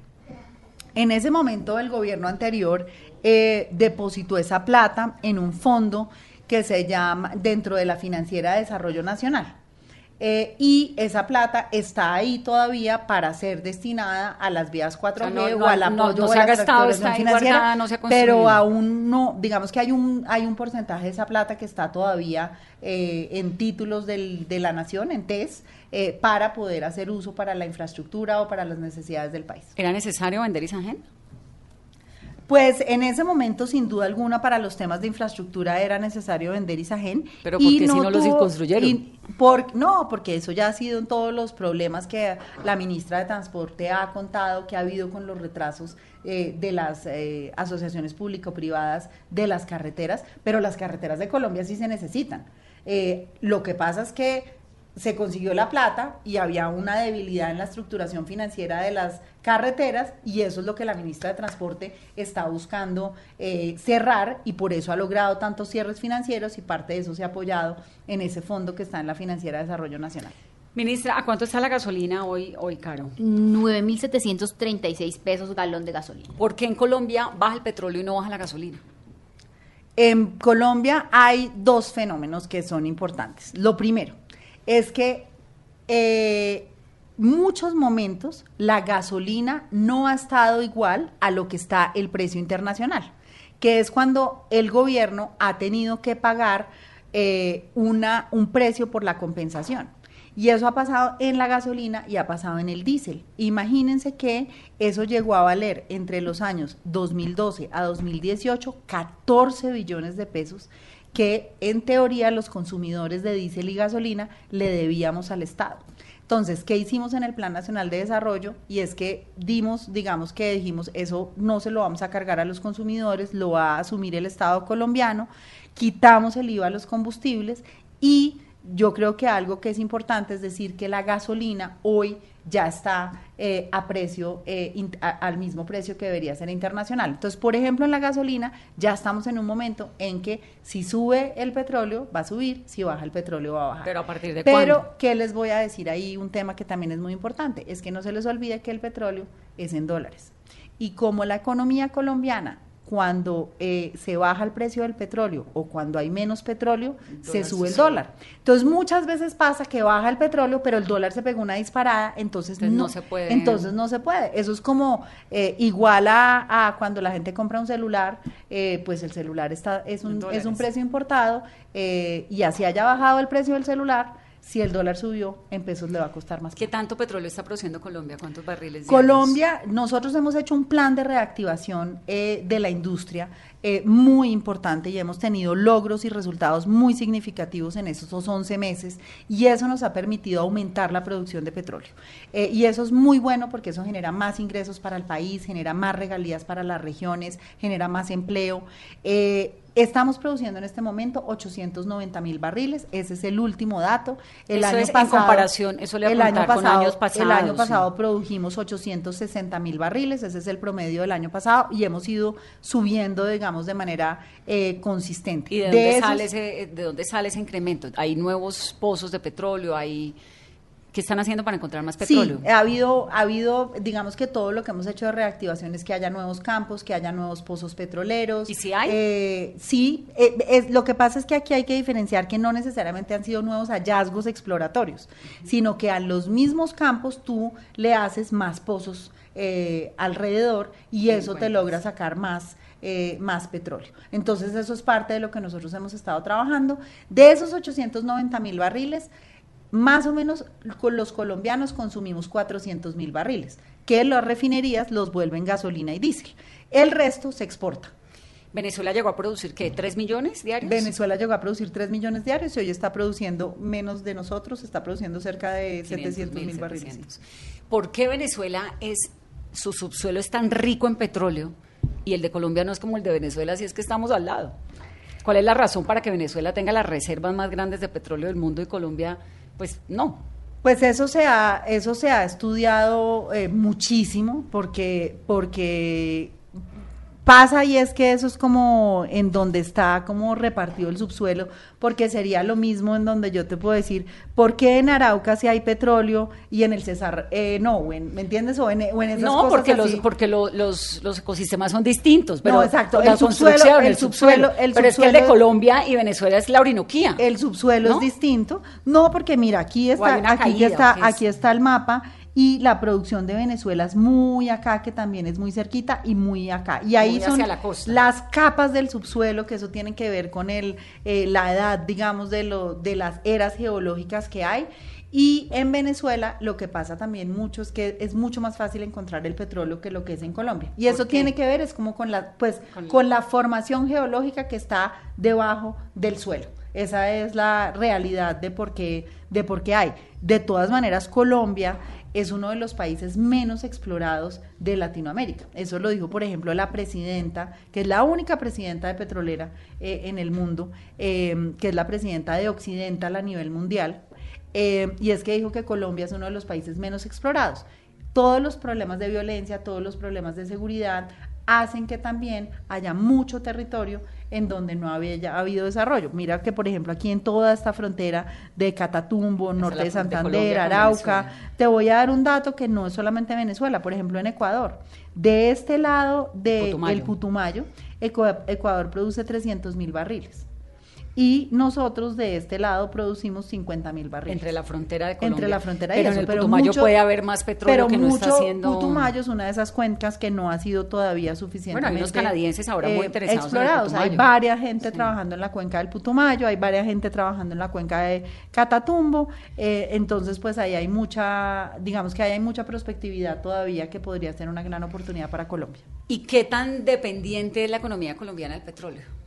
En ese momento el gobierno anterior eh, depositó esa plata en un fondo que se llama dentro de la Financiera de Desarrollo Nacional. Eh, y esa plata está ahí todavía para ser destinada a las vías 4G O sea, no- o no- al apoyo no se a la gastado, está ahí financiera, guardada, no se ha construido. pero aún no, digamos que hay un hay un porcentaje de esa plata que está todavía eh, en títulos del- de la nación, en TES, eh, para poder hacer uso para la infraestructura o para las necesidades del país. ¿Era necesario vender Isagen? Pues en ese momento, sin duda alguna, para los temas de infraestructura era necesario vender Isagen. Pero ¿por qué si no los construyeron? y por- no, porque eso ya ha sido en todos los problemas que la ministra de Transporte ha contado que ha habido con los retrasos eh, de las eh, asociaciones público-privadas de las carreteras, pero las carreteras de Colombia sí se necesitan. Eh, lo que pasa es que se consiguió la plata y había una debilidad en la estructuración financiera de las carreteras y eso es lo que la ministra de Transporte está buscando eh, cerrar y por eso ha logrado tantos cierres financieros y parte de eso se ha apoyado en ese fondo que está en la Financiera de Desarrollo Nacional. Ministra, ¿a cuánto está la gasolina hoy, hoy Caro? 9.736 pesos galón de gasolina. ¿Por qué en Colombia baja el petróleo y no baja la gasolina? En Colombia hay dos fenómenos que son importantes. Lo primero es que eh, muchos momentos la gasolina no ha estado igual a lo que está el precio internacional, que es cuando el gobierno ha tenido que pagar eh, una, un precio por la compensación. Y eso ha pasado en la gasolina y ha pasado en el diésel. Imagínense que eso llegó a valer entre los años 2012 a 2018 14 billones de pesos que en teoría los consumidores de diésel y gasolina le debíamos al Estado. Entonces, ¿qué hicimos en el Plan Nacional de Desarrollo? Y es que dimos, digamos que dijimos, eso no se lo vamos a cargar a los consumidores, lo va a asumir el Estado colombiano, quitamos el IVA a los combustibles y yo creo que algo que es importante es decir que la gasolina hoy ya está eh, a precio, eh, in- a- al mismo precio que debería ser internacional. Entonces, por ejemplo, en la gasolina ya estamos en un momento en que si sube el petróleo va a subir, si baja el petróleo va a bajar. Pero, ¿a partir de Pero, cuándo? ¿qué les voy a decir ahí? Un tema que también es muy importante, es que no se les olvide que el petróleo es en dólares. Y como la economía colombiana, cuando eh, se baja el precio del petróleo o cuando hay menos petróleo, se sube el dólar. Entonces, muchas veces pasa que baja el petróleo, pero el dólar se pegó una disparada, entonces, Entonces, no se puede. Entonces, no se puede. Eso es como eh, igual a, a cuando la gente compra un celular, eh, pues el celular está es un, es un precio importado eh, y así haya bajado el precio del celular, si el dólar subió, en pesos le va a costar más. ¿Qué tanto petróleo está produciendo Colombia? ¿Cuántos barriles? diarios? Colombia, nosotros hemos hecho un plan de reactivación eh, de la industria eh, muy importante y hemos tenido logros y resultados muy significativos en esos 11 meses y eso nos ha permitido aumentar la producción de petróleo. Eh, y eso es muy bueno porque eso genera más ingresos para el país, genera más regalías para las regiones, genera más empleo. Eh, Estamos produciendo en este momento 890 mil barriles, ese es el último dato. El Eso año es en pasado, comparación, eso le el año preguntar, con pasado, años el pasados, año sí. pasado produjimos 860 mil barriles, ese es el promedio del año pasado y hemos ido subiendo, digamos, de manera eh, consistente. ¿Y de dónde, esos- sale ese, de dónde sale ese incremento? ¿Hay nuevos pozos de petróleo? ¿Hay, ¿Qué están haciendo para encontrar más petróleo? Sí, ha habido, ha habido, digamos que todo lo que hemos hecho de reactivación es que haya nuevos campos, que haya nuevos pozos petroleros. ¿Y si hay? Eh, sí, eh, es, lo que pasa es que aquí hay que diferenciar que no necesariamente han sido nuevos hallazgos exploratorios, sino que a los mismos campos tú le haces más pozos eh, alrededor y eso te logra sacar más. Eh, más petróleo. Entonces eso es parte de lo que nosotros hemos estado trabajando. De esos 890 mil barriles, más o menos los colombianos consumimos 400 mil barriles, que las refinerías los vuelven gasolina y diésel. El resto se exporta. ¿Venezuela llegó a producir qué? ¿3 millones diarios? Venezuela llegó a producir 3 millones diarios y hoy está produciendo menos de nosotros, está produciendo cerca de 700 mil barriles. 700. ¿Por qué Venezuela es, su subsuelo es tan rico en petróleo y el de Colombia no es como el de Venezuela si es que estamos al lado? ¿Cuál es la razón para que Venezuela tenga las reservas más grandes de petróleo del mundo y Colombia, pues no? Pues eso se ha, eso se ha estudiado eh, muchísimo porque, porque pasa y es que eso es como en donde está como repartido el subsuelo, porque sería lo mismo en donde yo te puedo decir, ¿por qué en Arauca si hay petróleo y en el Cesar eh, no? En- ¿Me entiendes? O en, o en esas No, cosas porque, los, porque lo- los, los ecosistemas son distintos. Pero No, exacto, La el subsuelo- el el subsuelo. subsuelo- el pero es que el de Colombia y Venezuela es la Orinoquía. El subsuelo ¿No? es distinto. No, porque mira, aquí ¿O está, aquí caída, está, es? aquí está el mapa y la producción de Venezuela es muy acá, que también es muy cerquita y muy acá. Y ahí Muy son la las capas del subsuelo, que eso tiene que ver con el, eh, la edad, digamos, de, lo, de las eras geológicas que hay. Y en Venezuela lo que pasa también mucho es que es mucho más fácil encontrar el petróleo que lo que es en Colombia. Y ¿Por eso tiene que ver es como con la pues Con- con la formación geológica que está debajo del suelo. Esa es la realidad de por qué de por qué hay. De todas maneras Colombia es uno de los países menos explorados de Latinoamérica. Eso lo dijo, por ejemplo, la presidenta, que es la única presidenta de petrolera eh, en el mundo, eh, que es la presidenta de Occidental a nivel mundial, eh, y es que dijo que Colombia es uno de los países menos explorados. Todos los problemas de violencia, todos los problemas de seguridad hacen que también haya mucho territorio en donde no había ha habido desarrollo. Mira que, por ejemplo, aquí en toda esta frontera de Catatumbo, Esa norte de de Santander, Colombia Arauca, te voy a dar un dato que no es solamente Venezuela, por ejemplo, en Ecuador. De este lado del Putumayo. el Putumayo, Ecua- Ecuador produce 300 mil barriles. Y nosotros de este lado producimos 50 mil barriles. Entre la frontera de Colombia. Entre la frontera y pero eso, en el pero Putumayo mucho- puede haber más petróleo pero que no mucho, está haciendo... Putumayo es una de esas cuencas que no ha sido todavía suficientemente unos canadienses ahora muy interesados en el explorados. hay varias gente trabajando en la cuenca del Putumayo, hay varias gente trabajando en la cuenca de Catatumbo, eh, entonces pues ahí hay mucha, digamos que ahí hay mucha prospectividad todavía que podría ser una gran oportunidad para Colombia. ¿Y qué tan dependiente es la economía colombiana del petróleo?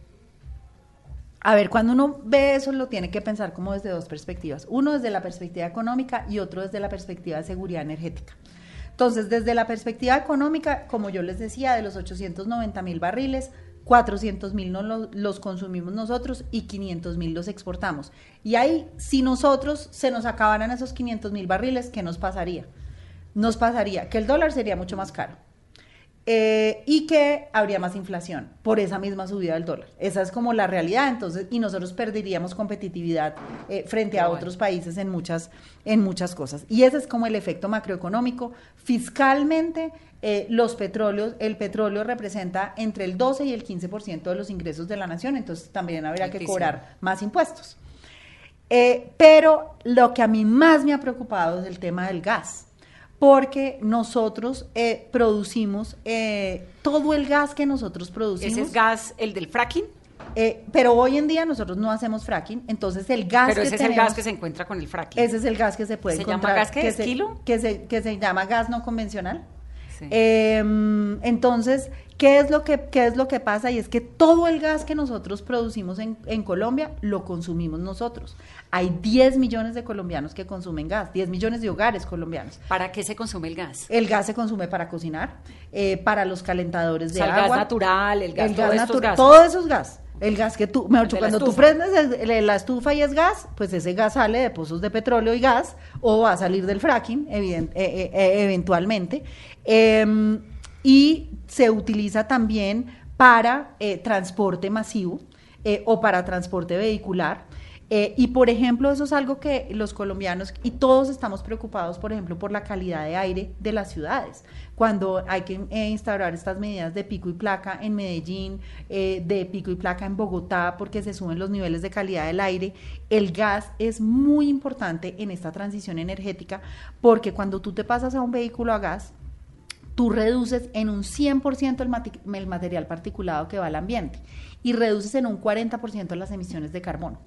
A ver, cuando uno ve eso lo tiene que pensar como desde dos perspectivas. Uno desde la perspectiva económica y otro desde la perspectiva de seguridad energética. Entonces, desde la perspectiva económica, como yo les decía, de los 890 mil barriles, 400 mil no lo- los consumimos nosotros y 500 mil los exportamos. Y ahí, si nosotros se nos acabaran esos 500 mil barriles, ¿qué nos pasaría? Nos pasaría que el dólar sería mucho más caro. Eh, y que habría más inflación por esa misma subida del dólar. Esa es como la realidad, entonces, y nosotros perderíamos competitividad eh, frente a otros países en muchas, en muchas cosas. Y ese es como el efecto macroeconómico. Fiscalmente, eh, los petróleos, el petróleo representa entre el 12 y el 15% de los ingresos de la nación, entonces también habría que cobrar más impuestos. Eh, pero lo que a mí más me ha preocupado es el tema del gas, porque nosotros eh, producimos eh, todo el gas que nosotros producimos. ¿Ese es gas, el del fracking? eh, pero hoy en día nosotros no hacemos fracking, entonces el gas Pero que ese es el gas que se encuentra con el fracking. ese es el gas que se puede ¿Se llama encontrar. gas qué? que ¿Es se- kilo? Que se, que se llama gas no convencional. Sí. Eh, entonces, ¿qué es, lo que, ¿qué es lo que pasa? Y es que todo el gas que nosotros producimos en, en Colombia lo consumimos nosotros. Hay 10 millones de colombianos que consumen gas, 10 millones de hogares colombianos. ¿Para qué se consume el gas? El gas se consume para cocinar, eh, para los calentadores O de sea, el agua. gas natural, el gas, el todos gas estos natural, gases. todo eso es gas. El gas que tú, mejor dicho, cuando tú prendes el- la estufa y es gas, pues ese gas sale de pozos de petróleo y gas, o va a salir del fracking, evident- eh, eh, eh, eventualmente. Eh, y se utiliza también para transporte masivo o para transporte vehicular. Eh, y por ejemplo, eso es algo que los colombianos y todos estamos preocupados, por ejemplo, por la calidad de aire de las ciudades. Cuando hay que eh, instaurar estas medidas de pico y placa en Medellín, eh, de pico y placa en Bogotá, porque se suben los niveles de calidad del aire, el gas es muy importante en esta transición energética, porque cuando tú te pasas a un vehículo a gas, tú reduces en un 100% el, el material particulado que va al ambiente y reduces en un 40% las emisiones de carbono.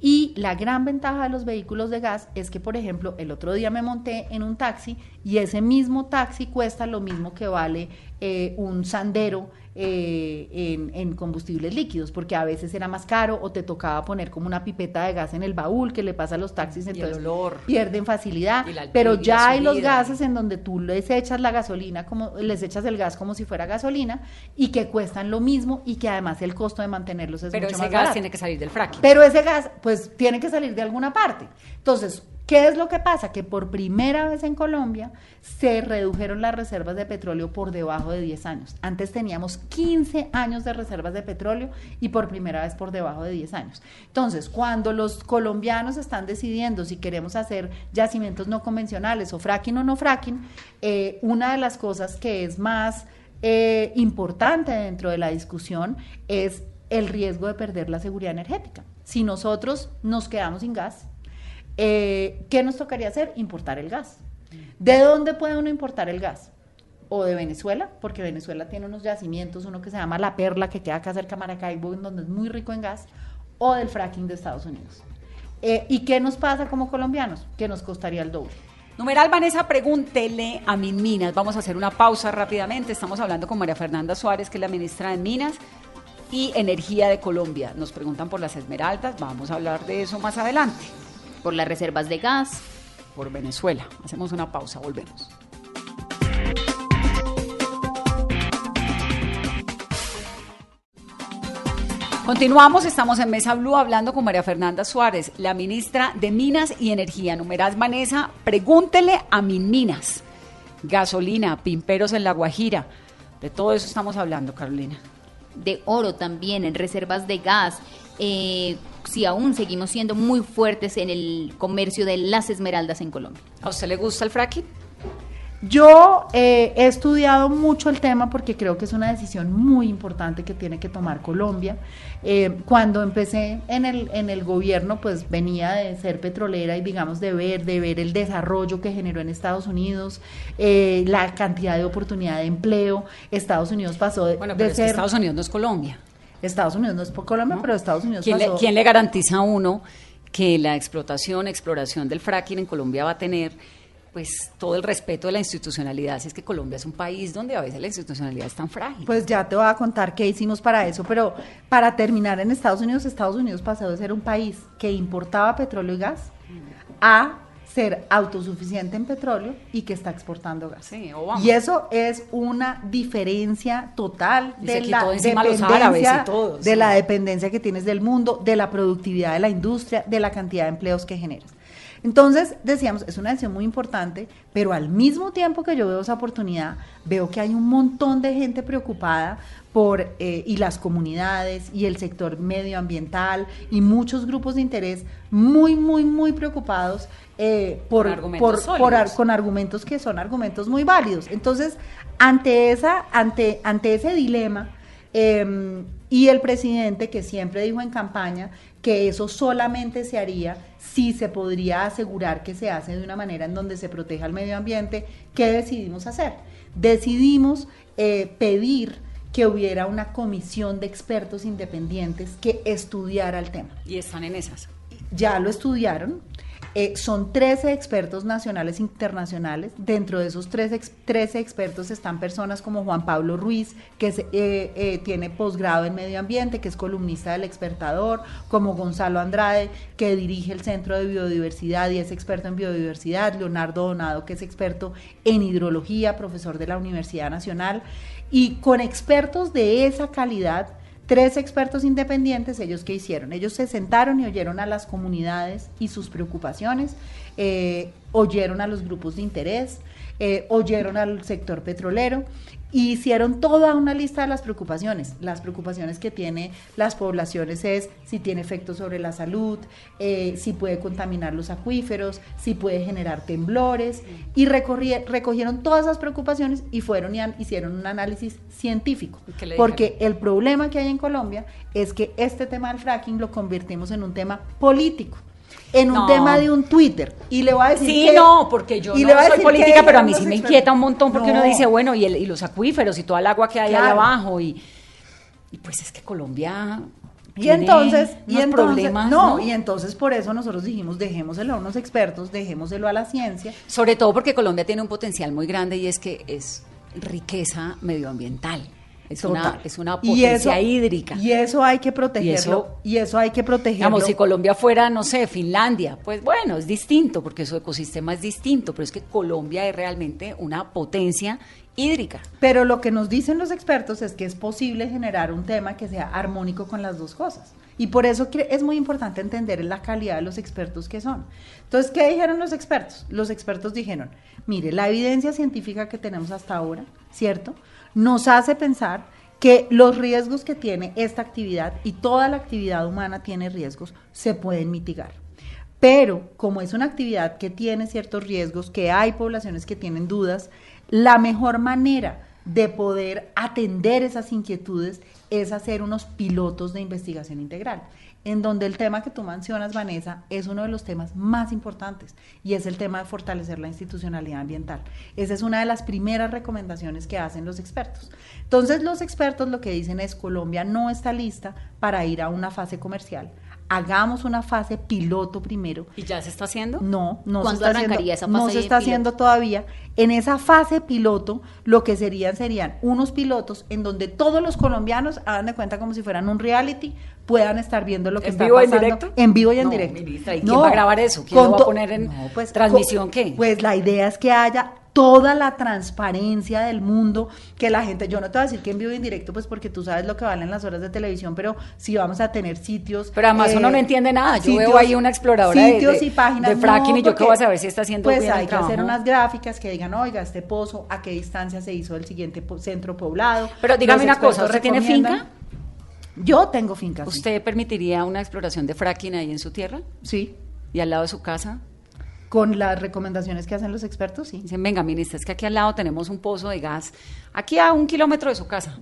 Y la gran ventaja de los vehículos de gas es que, por ejemplo, el otro día me monté en un taxi y ese mismo taxi cuesta lo mismo que vale eh, un sandero eh, en, en combustibles líquidos, porque a veces era más caro o te tocaba poner como una pipeta de gas en el baúl que le pasa a los taxis, el entonces olor. pierden facilidad. Pero ya hay los gases en donde tú les echas la gasolina como les echas el gas como si fuera gasolina y que cuestan lo mismo y que además el costo de mantenerlos es Pero mucho ese más gas barato. tiene que salir del fracking. Pero ese gas pues tiene que salir de alguna parte. Entonces, ¿qué es lo que pasa? Que por primera vez en Colombia se redujeron las reservas de petróleo por debajo de 10 años. Antes teníamos 15 años de reservas de petróleo y por primera vez por debajo de 10 años. Entonces, cuando los colombianos están decidiendo si queremos hacer yacimientos no convencionales o fracking o no fracking, eh, una de las cosas que es más eh, importante dentro de la discusión es el riesgo de perder la seguridad energética. Si nosotros nos quedamos sin gas, eh, ¿qué nos tocaría hacer? Importar el gas. ¿De dónde puede uno importar el gas? O de Venezuela, porque Venezuela tiene unos yacimientos, uno que se llama La Perla, que queda acá cerca de Maracaibo, en donde es muy rico en gas, o del fracking de Estados Unidos. Eh, ¿Y qué nos pasa como colombianos? Que nos costaría el doble. Numeral Vanessa, pregúntele a Minminas. Vamos a hacer una pausa rápidamente. Estamos hablando con María Fernanda Suárez, que es la ministra de Minas y Energía de Colombia. Nos preguntan por las esmeraldas. Vamos a hablar de eso más adelante. Por las reservas de gas. Por Venezuela. Hacemos una pausa, volvemos. Continuamos, estamos en Mesa Blue hablando con María Fernanda Suárez, la ministra de Minas y Energía. Numeral Vanessa, pregúntele a Minminas. Gasolina, pimperos en La Guajira. De todo eso estamos hablando, Carolina. de oro también, en reservas de gas. Eh, si aún seguimos siendo muy fuertes en el comercio de las esmeraldas en Colombia. ¿A usted le gusta el fracking? Yo eh, he estudiado mucho el tema porque creo que es una decisión muy importante que tiene que tomar Colombia. Eh, cuando empecé en el, en el gobierno, pues venía de ser petrolera y digamos de ver, de ver el desarrollo que generó en Estados Unidos, eh, la cantidad de oportunidad de empleo. Estados Unidos pasó de, Bueno, de pero es que ser... Estados Unidos no es Colombia. Estados Unidos no es por Colombia, ¿no? pero Estados Unidos ¿Quién le, pasó... quién le garantiza a uno que la explotación, exploración del fracking en Colombia va a tener pues todo el respeto de la institucionalidad? Si es que Colombia es un país donde a veces la institucionalidad es tan frágil. Pues ya te voy a contar qué hicimos para eso, pero para terminar en Estados Unidos, Estados Unidos pasó de ser un país que importaba petróleo y gas a ser autosuficiente en petróleo y que está exportando gas. Sí, Obama. Y eso es una diferencia total Y de la dependencia, todo, de sí. la dependencia que tienes del mundo, de la productividad de la industria, de la cantidad de empleos que generas. Entonces, decíamos, es una decisión muy importante, pero al mismo tiempo que yo veo esa oportunidad, veo que hay un montón de gente preocupada por, eh, y las comunidades, y el sector medioambiental, y muchos grupos de interés muy, muy, muy preocupados eh, por, Con argumentos por- por ar- sólidos. con argumentos que son argumentos muy válidos. Entonces, ante, esa, ante, ante ese dilema, eh, y el presidente que siempre dijo en campaña que eso solamente se haría si se podría asegurar que se hace de una manera en donde se proteja el medio ambiente, ¿qué decidimos hacer? Decidimos eh, pedir que hubiera una comisión de expertos independientes que estudiara el tema Y están en esas. ya lo estudiaron. Eh, son 13 expertos nacionales e internacionales. Dentro de esos 13, ex- 13 expertos están personas como Juan Pablo Ruiz, que es, eh, eh, tiene posgrado en medio ambiente, que es columnista del Expertador, como Gonzalo Andrade, que dirige el Centro de Biodiversidad y es experto en biodiversidad, Leonardo Donado, que es experto en hidrología, profesor de la Universidad Nacional, y con expertos de esa calidad Tres expertos independientes, ellos qué hicieron? Ellos se sentaron y oyeron a las comunidades y sus preocupaciones, eh, oyeron a los grupos de interés, eh, oyeron al sector petrolero y hicieron toda una lista de las preocupaciones. Las preocupaciones que tiene las poblaciones es si tiene efectos sobre la salud, eh, si puede contaminar los acuíferos, si puede generar temblores y recogieron todas esas preocupaciones y fueron y an- hicieron un análisis científico. ¿Y qué le Porque el problema que hay en Colombia es que este tema del fracking lo convertimos en un tema político, en un No. tema de un Twitter. Y le voy a decir Sí, que- no, porque yo y no le voy a soy decir política, pero a mí sí me inquieta un montón porque uno No. dice, bueno, y, el- y los acuíferos y toda el agua que hay Claro. abajo y, y pues es que Colombia Y entonces, y entonces, no, ¿no? y entonces por eso nosotros dijimos, dejémoselo a unos expertos, dejémoselo a la ciencia. Sobre todo porque Colombia tiene un potencial muy grande y es que es riqueza medioambiental. Es una, es una Y potencia eso- hídrica. Y eso hay que protegerlo. Y eso- eso, hay que protegerlo. Digamos, si Colombia fuera, no sé, Finlandia, pues bueno, es distinto porque su ecosistema es distinto, pero es que Colombia es realmente una potencia hídrica. Pero lo que nos dicen los expertos es que es posible generar un tema que sea armónico con las dos cosas. Y por eso es muy importante entender la calidad de los expertos que son. Entonces, ¿qué dijeron los expertos? Los expertos dijeron, mire, la evidencia científica que tenemos hasta ahora, ¿cierto? Nos hace pensar que los riesgos que tiene esta actividad y toda la actividad humana tiene riesgos, se pueden mitigar. Pero como es una actividad que tiene ciertos riesgos, que hay poblaciones que tienen dudas, la mejor manera de poder atender esas inquietudes es hacer unos pilotos de investigación integral, en donde el tema que tú mencionas, Vanessa, es uno de los temas más importantes y es el tema de fortalecer la institucionalidad ambiental. Esa es una de las primeras recomendaciones que hacen los expertos. Entonces, los expertos lo que dicen es Colombia no está lista para ir a una fase comercial. Hagamos una fase piloto primero ¿Y ya se está haciendo? no, no se ¿Cuándo está haciendo, esa no fase se está haciendo todavía. En esa fase piloto, lo que serían serían unos pilotos en donde todos los colombianos hagan de cuenta como si fueran un reality, puedan estar viendo lo que ¿En está vivo y en pasando. directo? En vivo y en No, directo. ministra, ¿y quién va a grabar eso? ¿Quién lo va a poner en pues, transmisión qué? Pues la idea es que haya toda la transparencia del mundo, que la gente, yo no te voy a decir que en vivo y en directo, pues porque tú sabes lo que valen las horas de televisión, pero si vamos a tener sitios. Pero además eh, uno no entiende nada. Yo sitios- veo ahí una exploradora de- sitios de- y páginas de fracking y yo qué voy a saber si está haciendo pues bien el hay que hacer unas gráficas que digan, oiga, este pozo, a qué distancia se hizo el siguiente po- centro poblado. Pero dígame una cosa, ¿usted tiene finca? Yo tengo finca. sí. ¿Usted permitiría una exploración de fracking ahí en su tierra Sí. y al lado de su casa? Con las recomendaciones que hacen los expertos, sí. Dicen, venga, ministra, es que aquí al lado tenemos un pozo de gas, aquí a un kilómetro de su casa.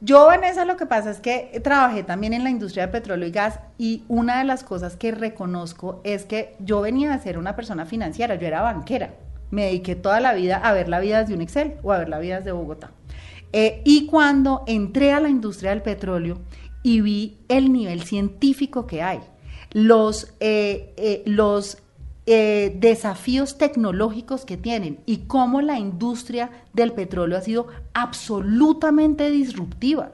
Yo, Vanessa, lo que pasa es que trabajé también en la industria de petróleo y gas y una de las cosas que reconozco es que yo venía de ser una persona financiera, yo era banquera. Me dediqué toda la vida a ver la vida desde un Excel o a ver la vida desde Bogotá. Eh, y cuando entré a la industria del petróleo y vi el nivel científico que hay, los, eh, eh, los eh, desafíos tecnológicos que tienen y cómo la industria del petróleo ha sido absolutamente disruptiva.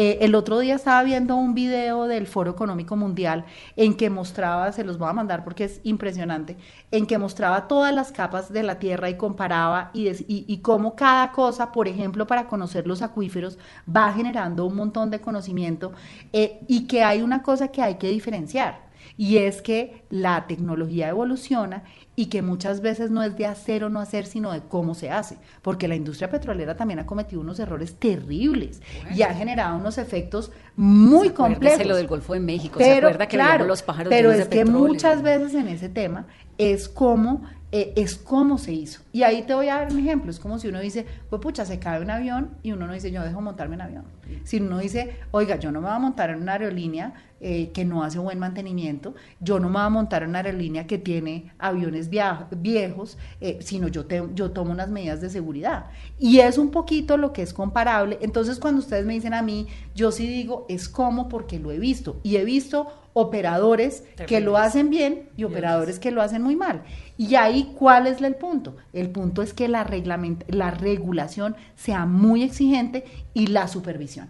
Eh, el otro día estaba viendo un video del Foro Económico Mundial en que mostraba, se los voy a mandar porque es impresionante, en que mostraba todas las capas de la Tierra y comparaba y, cómo cada cosa, por ejemplo, para conocer los acuíferos, va generando un montón de conocimiento eh, y que hay una cosa que hay que diferenciar. Y es que la tecnología evoluciona y que muchas veces no es de hacer o no hacer, sino de cómo se hace. Porque la industria petrolera también ha cometido unos errores terribles y ha generado unos efectos muy complejos. lo del Golfo de México, ¿se Pero, acuerda que claro, los pájaros pero es que petróleo? muchas veces en ese tema es como eh, es cómo se hizo. Y ahí te voy a dar un ejemplo. Es como si uno dice, pues pucha, se cae un avión y uno no dice, yo dejo montarme en avión. Si uno dice, oiga, yo no me voy a montar en una aerolínea eh, que no hace buen mantenimiento, yo no me voy a montar en una aerolínea que tiene aviones via- viejos, eh, sino yo, te- yo tomo unas medidas de seguridad. Y es un poquito lo que es comparable. Entonces, cuando ustedes me dicen a mí, yo sí digo, es como porque lo he visto. Y he visto operadores que lo hacen bien y operadores que lo hacen muy mal. Y ahí, ¿cuál es el punto? El punto es que la, la regulación sea muy exigente y la supervisión.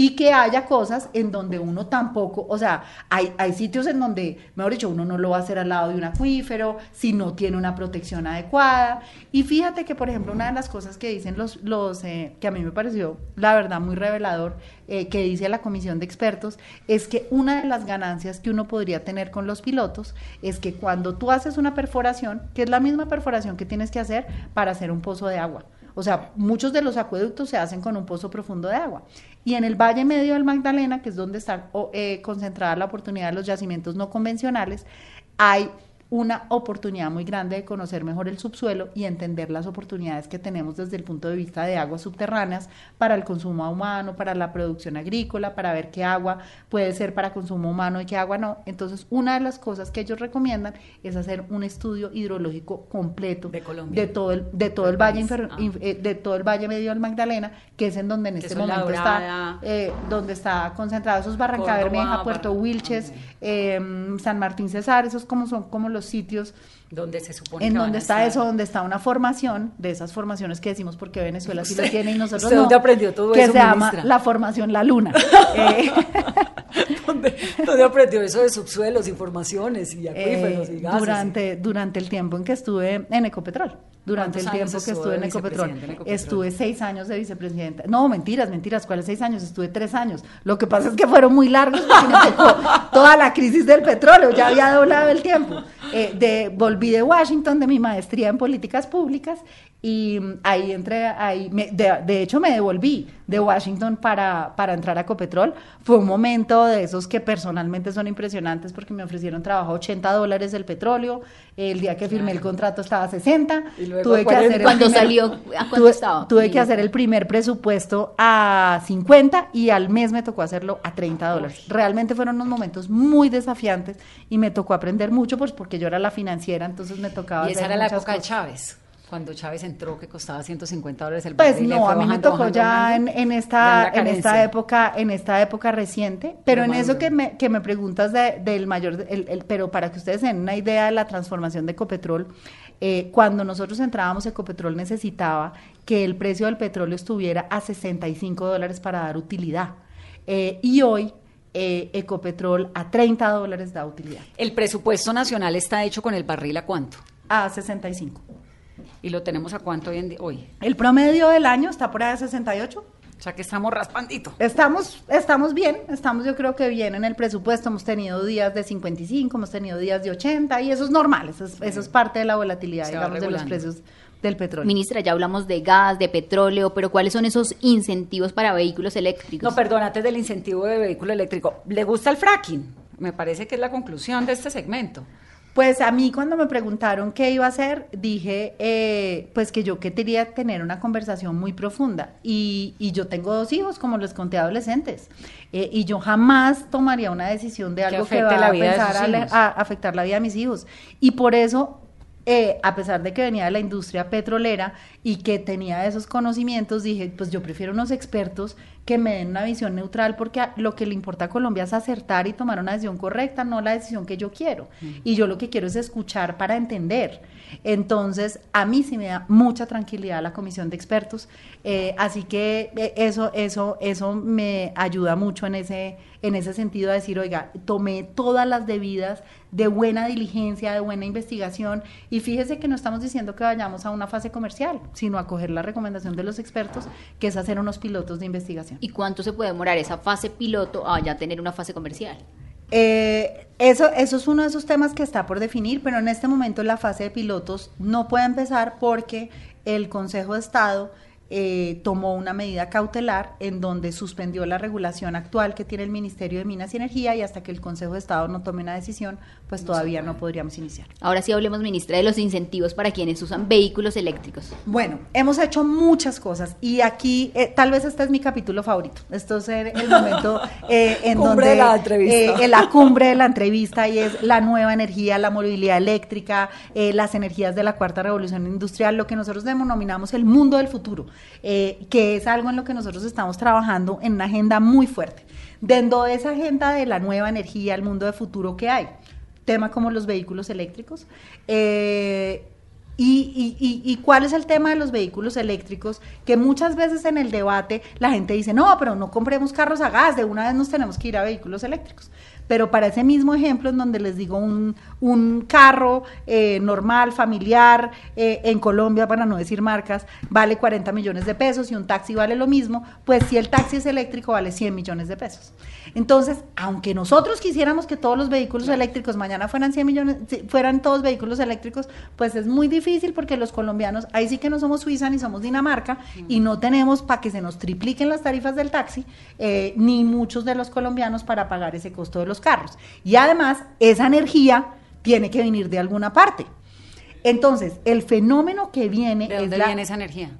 Y que haya cosas en donde uno tampoco, o sea, hay, hay sitios en donde, mejor dicho, uno no lo va a hacer al lado de un acuífero, si no tiene una protección adecuada. Y fíjate que, por ejemplo, una de las cosas que dicen los, los eh, que a mí me pareció, la verdad, muy revelador, eh, que dice la comisión de expertos, es que una de las ganancias que uno podría tener con los pilotos es que cuando tú haces una perforación, que es la misma perforación que tienes que hacer para hacer un pozo de agua, o sea, muchos de los acueductos se hacen con un pozo profundo de agua. Y en el Valle Medio del Magdalena, que es donde está eh, concentrada la oportunidad de los yacimientos no convencionales, hay una oportunidad muy grande de conocer mejor el subsuelo y entender las oportunidades que tenemos desde el punto de vista de aguas subterráneas para el consumo humano, para la producción agrícola, para ver qué agua puede ser para consumo humano y qué agua no. Entonces, una de las cosas que ellos recomiendan es hacer un estudio hidrológico completo De Colombia. de todo el de todo el valle infer- Ah. inf- eh, de todo el valle medio del Magdalena, que es en donde en Que este momento está eh, donde está concentrado esos Barranca Bermeja, Puerto Wilches, ok. eh, San Martín Cesar, esos como son como los sitios Donde se supone en que donde está estar. eso, donde está una formación, de esas formaciones que decimos porque Venezuela sí lo tiene y nosotros ¿usted no, dónde aprendió todo que eso, se llama ministra? la formación La Luna. Eh, ¿Dónde, dónde aprendió eso de subsuelos, informaciones y acuíferos eh, y gases? durante, durante el tiempo en que estuve en Ecopetrol. Durante el ¿Cuántos años tiempo que estuve en Ecopetrol. vicepresidente en Ecopetrol? Estuve seis años de vicepresidenta. No, mentiras, mentiras. ¿Cuáles seis años? Estuve tres años. Lo que pasa es que fueron muy largos porque me tocó toda la crisis del petróleo. Ya había doblado el tiempo. Eh, de, volví de Washington de mi maestría en políticas públicas y ahí entré, ahí, me- de, de hecho me devolví de Washington para, para entrar a Ecopetrol. Fue un momento de esos que personalmente son impresionantes porque me ofrecieron trabajo a 80 dólares el petróleo. El día que firmé el contrato estaba a 60. Y luego tuve que hacer el 40. Cuando primer- salió, ¿a cuánto tuve, estaba? tuve que hacer el primer presupuesto a 50 y al mes me tocó hacerlo a 30 dólares. Realmente fueron unos momentos muy desafiantes y me tocó aprender mucho pues porque yo era la financiera, entonces me tocaba Y esa hacer era la época de. Chávez, cuando Chávez entró que costaba 150 dólares el Pues barril, le no, fue a mí me tocó bajando, ya bajando. en, en esta en esta época en esta época reciente, pero en eso que me, que me preguntas de- del mayor, el- el- pero para que ustedes den una idea de la transformación de Ecopetrol, eh, cuando nosotros entrábamos Ecopetrol necesitaba que el precio del petróleo estuviera a 65 dólares para dar utilidad Eh, y hoy eh, Ecopetrol a 30 dólares da utilidad, El presupuesto nacional está hecho con el barril a cuánto? a 65. Y lo tenemos a cuánto hoy en día? Hoy. El promedio del año está por ahí a 68. O sea que estamos raspandito. Estamos, estamos bien, estamos yo creo que bien en el presupuesto, hemos tenido días de 55, hemos tenido días de 80 y eso es normal, eso es, eso es parte de la volatilidad, Se va digamos, de los precios del petróleo. Ministra, ya hablamos de gas, de petróleo, pero ¿cuáles son esos incentivos para vehículos eléctricos? No, perdón, antes del incentivo de vehículo eléctrico. ¿Le gusta el fracking? Me parece que es la conclusión de este segmento. Pues a mí cuando me preguntaron qué iba a hacer, dije eh, pues que yo quería tener una conversación muy profunda. Y, y yo tengo dos hijos, como les conté, adolescentes, eh, y yo jamás tomaría una decisión de algo que, afecte va la a, vida pensar a afectar la vida de mis hijos. Y por eso eh, a pesar de que venía de la industria petrolera y que tenía esos conocimientos, dije, pues yo prefiero unos expertos que me den una visión neutral porque lo que le importa a Colombia es acertar y tomar una decisión correcta, no la decisión que yo quiero. Y yo lo que quiero es escuchar para entender. Entonces, a mí sí me da mucha tranquilidad la comisión de expertos, eh, así que eh, eso, eso, eso me ayuda mucho en ese, en ese sentido a decir, oiga, tomé todas las debidas de buena diligencia, de buena investigación, y fíjese que no estamos diciendo que vayamos a una fase comercial, sino a coger la recomendación de los expertos, que es hacer unos pilotos de investigación. ¿Y cuánto se puede demorar esa fase piloto a ya tener una fase comercial? Eh, eso, eso es uno de esos temas que está por definir, pero en este momento la fase de pilotos no puede empezar porque el Consejo de Estado eh, tomó una medida cautelar en donde suspendió la regulación actual que tiene el Ministerio de Minas y Energía y hasta que el Consejo de Estado no tome una decisión, pues todavía no podríamos iniciar. Ahora sí hablemos, ministra, de los incentivos para quienes usan vehículos eléctricos. Bueno, hemos hecho muchas cosas y aquí eh, tal vez este es mi capítulo favorito. Esto es el, momento eh, en Cumbre donde de la entrevista. eh, en la cumbre de la entrevista y es la nueva energía, la movilidad eléctrica, eh, las energías de la cuarta revolución industrial, lo que nosotros denominamos el mundo del futuro, eh, que es algo en lo que nosotros estamos trabajando en una agenda muy fuerte. Dentro de esa agenda de la nueva energía, el mundo de futuro que hay, tema como los vehículos eléctricos. eh, y, y- cuál es el tema de los vehículos eléctricos? Que muchas veces en el debate la gente dice, no, pero no compremos carros a gas, de una vez nos tenemos que ir a vehículos eléctricos. Pero para ese mismo ejemplo, en donde les digo un, un carro eh, normal, familiar, eh, en Colombia, para no decir marcas, vale 40 millones de pesos y un taxi vale lo mismo, pues si el taxi es eléctrico vale 100 millones de pesos. Entonces, aunque nosotros quisiéramos que todos los vehículos eléctricos mañana fueran 100 millones, fueran todos vehículos eléctricos, pues es muy difícil porque los colombianos, ahí sí que no somos Suiza ni somos Dinamarca y no tenemos para que se nos tripliquen las tarifas del taxi, eh, ni muchos de los colombianos para pagar ese costo de los carros. Y además, esa energía tiene que venir de alguna parte. Entonces, el fenómeno que viene ¿De es dónde la- viene esa energía?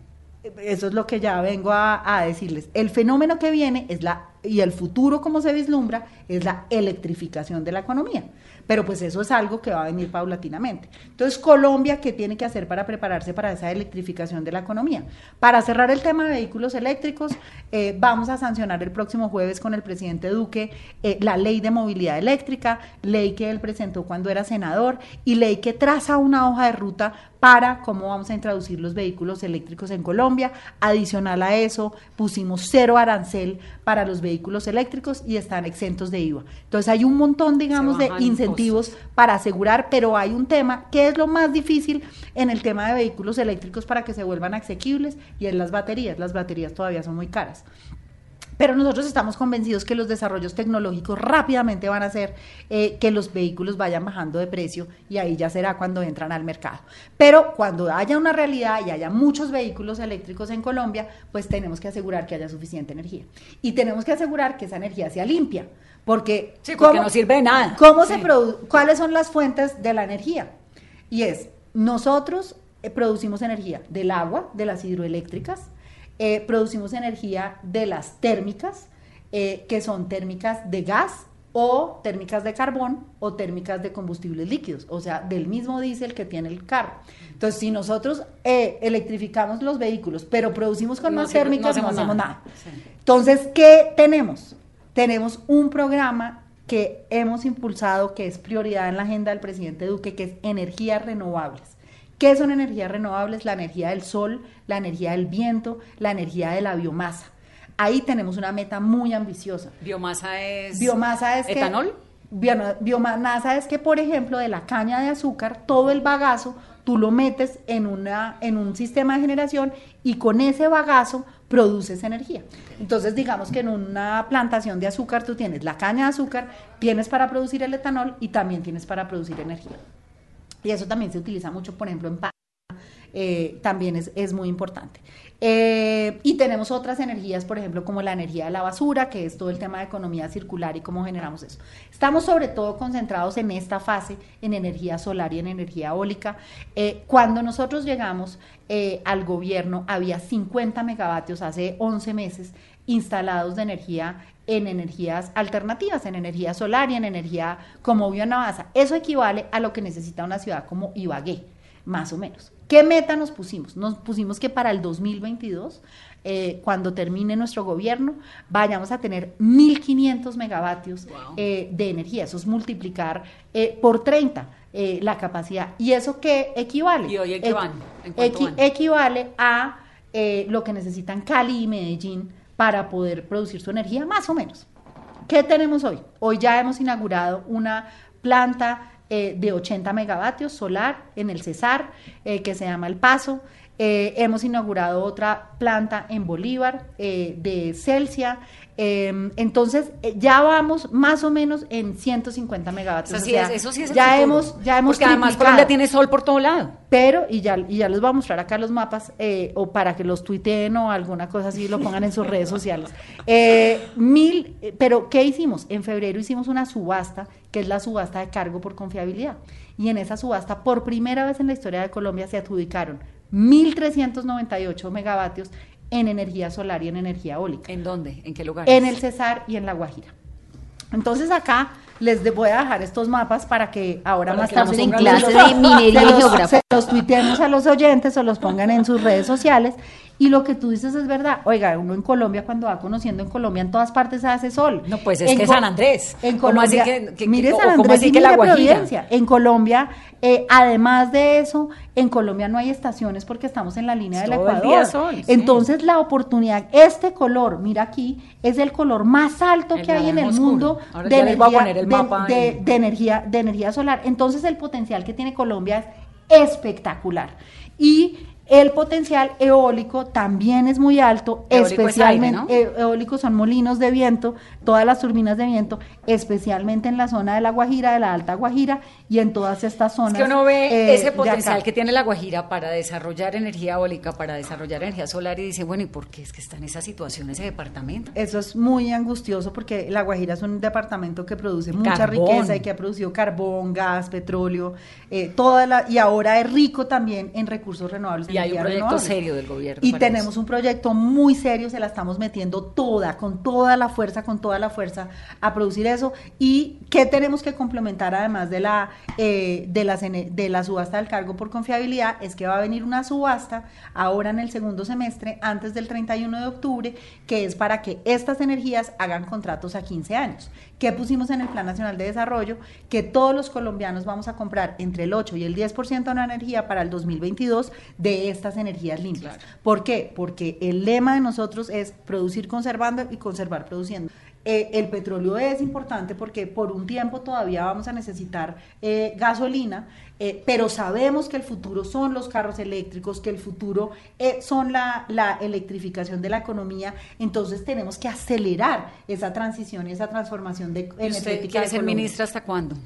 eso es lo que ya vengo a, a decirles. El fenómeno que viene es la, y el futuro como se vislumbra, es la electrificación de la economía. Pero pues eso es algo que va a venir paulatinamente. Entonces, Colombia, ¿qué tiene que hacer para prepararse para esa electrificación de la economía? Para cerrar el tema de vehículos eléctricos, eh, vamos a sancionar el próximo jueves con el presidente Duque eh, la ley de movilidad eléctrica, ley que él presentó cuando era senador y ley que traza una hoja de ruta para cómo vamos a introducir los vehículos eléctricos en Colombia. Adicional a eso, pusimos cero arancel para los vehículos eléctricos y están exentos de IVA. Entonces hay un montón, digamos, de incentivos para asegurar, pero hay un tema que es lo más difícil en el tema de vehículos eléctricos para que se vuelvan asequibles y es las baterías. Las baterías todavía son muy caras. Pero nosotros estamos convencidos que los desarrollos tecnológicos rápidamente van a hacer eh, que los vehículos vayan bajando de precio y ahí ya será cuando entran al mercado. Pero cuando haya una realidad y haya muchos vehículos eléctricos en Colombia, pues tenemos que asegurar que haya suficiente energía. Y tenemos que asegurar que esa energía sea limpia. Porque, Sí, porque no sirve de nada. ¿cómo se Sí. produ- ¿Cuáles son las fuentes de la energía? Y es, nosotros eh, producimos energía del agua, de las hidroeléctricas, eh, producimos energía de las térmicas, eh, que son térmicas de gas o térmicas de carbón o térmicas de combustibles líquidos, o sea, del mismo diésel que tiene el carro. Entonces, si nosotros eh, electrificamos los vehículos, pero producimos con No más no térmicas, no hacemos hacemos nada. nada. Sí. Entonces, ¿qué tenemos? Tenemos un programa que hemos impulsado, que es prioridad en la agenda del presidente Duque, que es energías renovables. ¿Qué son energías renovables? La energía del sol, la energía del viento, la energía de la biomasa. Ahí tenemos una meta muy ambiciosa. Biomasa es. Biomasa es que- ¿Etanol? Bio- biomasa es que, por ejemplo, de la caña de azúcar, todo el bagazo tú lo metes en, una, en un sistema de generación y con ese bagazo produces energía. Entonces, digamos que en una plantación de azúcar tú tienes la caña de azúcar, tienes para producir el etanol y también tienes para producir energía. Y eso también se utiliza mucho, por ejemplo, en eh, también es, es muy importante. Eh, y tenemos otras energías, por ejemplo, como la energía de la basura, que es todo el tema de economía circular y cómo generamos eso. Estamos sobre todo concentrados en esta fase, en energía solar y en energía eólica. Eh, cuando nosotros llegamos eh, al gobierno, había 50 megavatios hace 11 meses instalados de energía en energías alternativas, en energía solar y en energía como biomasa. Eso equivale a lo que necesita una ciudad como Ibagué. más o menos. ¿Qué meta nos pusimos? Nos pusimos que para el 2022, eh, cuando termine nuestro gobierno, vayamos a tener 1.500 megavatios eh, de energía. Eso es multiplicar eh, por 30 eh, la capacidad. ¿Y eso qué equivale? ¿Y hoy en qué Equi- van? ¿En cuánto equi- van? equivale a eh, lo que necesitan Cali y Medellín para poder producir su energía, más o menos. ¿Qué tenemos hoy? Hoy ya hemos inaugurado una planta eh, de 80 megavatios solar en el Cesar, eh, que se llama El Paso. Eh, hemos inaugurado otra planta en Bolívar de Celsia. Eh, entonces, eh, ya vamos más o menos en 150 megavatios. Eso O sí, sea, es, eso sí es el ya futuro. hemos, ya hemos Porque además. Colombia tiene sol por todo lado. Pero, y ya, y ya les voy a mostrar acá los mapas, eh, o para que los tuiteen o alguna cosa así, lo pongan en sus redes sociales. Eh, mil, pero ¿qué hicimos? En febrero hicimos una subasta, que es la subasta de cargo por confiabilidad. Y en esa subasta, por primera vez en la historia de Colombia, se adjudicaron 1.398 megavatios en energía solar y en energía eólica. ¿En dónde? ¿En qué lugares? En el Cesar y en La Guajira. Entonces acá les voy a dejar estos mapas para que ahora Para más que tarde en clase los- de minería se los-. Se los tuiteemos a los oyentes o los pongan en sus redes sociales. Y lo que tú dices es verdad. Oiga, uno en Colombia cuando va conociendo en Colombia en todas partes hace sol. No, pues es En que San Andrés. En ¿Cómo así Colombia, que- que- mire San cómo Andrés así y que La? Providencia. En Colombia, eh, además de eso, en Colombia no hay estaciones porque estamos en la línea del Todo el Ecuador. día sol, sí. Entonces la oportunidad, este color, mira aquí, es el color más alto El que hay en el mundo oscuro. Ahora de ya les voy a energía, poner el mapa de- en- de energía, de energía solar. Entonces el potencial que tiene Colombia es espectacular. Y el potencial eólico también es muy alto, Eólico es especialmente aire, eh, eólicos son molinos de viento, todas las turbinas de viento, especialmente en la zona de la Guajira, de la Alta Guajira y en todas estas zonas. Es que uno ve eh, ese potencial que tiene la Guajira para desarrollar energía eólica, para desarrollar energía solar y dice, bueno, ¿y por qué es que está en esa situación ese departamento? Eso es muy angustioso porque La Guajira es un departamento que produce mucha Carbón. riqueza y que ha producido carbón, gas, petróleo, eh, toda la, y ahora es rico también en recursos renovables. Y hay un proyecto renovables. serio del gobierno. Y tenemos eso. un proyecto muy serio, se la estamos metiendo toda, con toda la fuerza, con toda la fuerza a producir eso. ¿Y qué tenemos que complementar además de la, eh, de, ene- de la subasta del cargo por confiabilidad? Es que va a venir una subasta ahora en el segundo semestre, antes del 31 de octubre, que es para que estas energías hagan contratos a 15 años. ¿Qué pusimos en el Plan Nacional de Desarrollo? Que todos los colombianos vamos a comprar entre el 8 y el 10% de la energía para el 2022 de estas energías limpias. ¿Por qué? Porque el lema de nosotros es producir conservando y conservar produciendo. Eh, el petróleo es importante porque por un tiempo todavía vamos a necesitar eh, gasolina, eh, pero sabemos que el futuro son los carros eléctricos, que el futuro eh, son la, la electrificación de la economía, entonces tenemos que acelerar esa transición y esa transformación de ¿Y usted energética. quiere ser ministra hasta cuándo?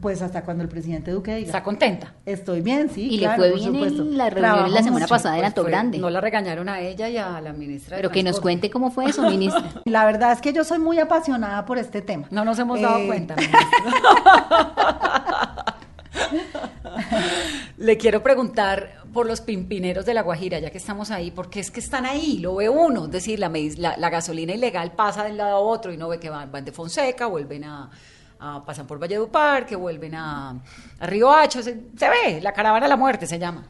Pues hasta cuando el presidente Duque diga. ¿Está contenta? Estoy bien, sí. Y le claro, fue por bien supuesto. en la reunión la semana mucho. pasada en Pues Alto fue- Grande. No la regañaron a ella y a la ministra. de Pero que nos cuente cómo fue eso, ministra. La verdad es que yo soy muy apasionada por este tema. No nos hemos dado Eh, cuenta. ministra. Le quiero preguntar por los pimpineros de La Guajira, ya que estamos ahí, porque es que están ahí, lo ve uno, es decir, la, gasolina ilegal pasa de un lado a otro y no ve que van, van de Fonseca, vuelven a, a- pasan por Valledupar, que vuelven a, a Río Hacho, se, se ve, la caravana de la muerte se llama.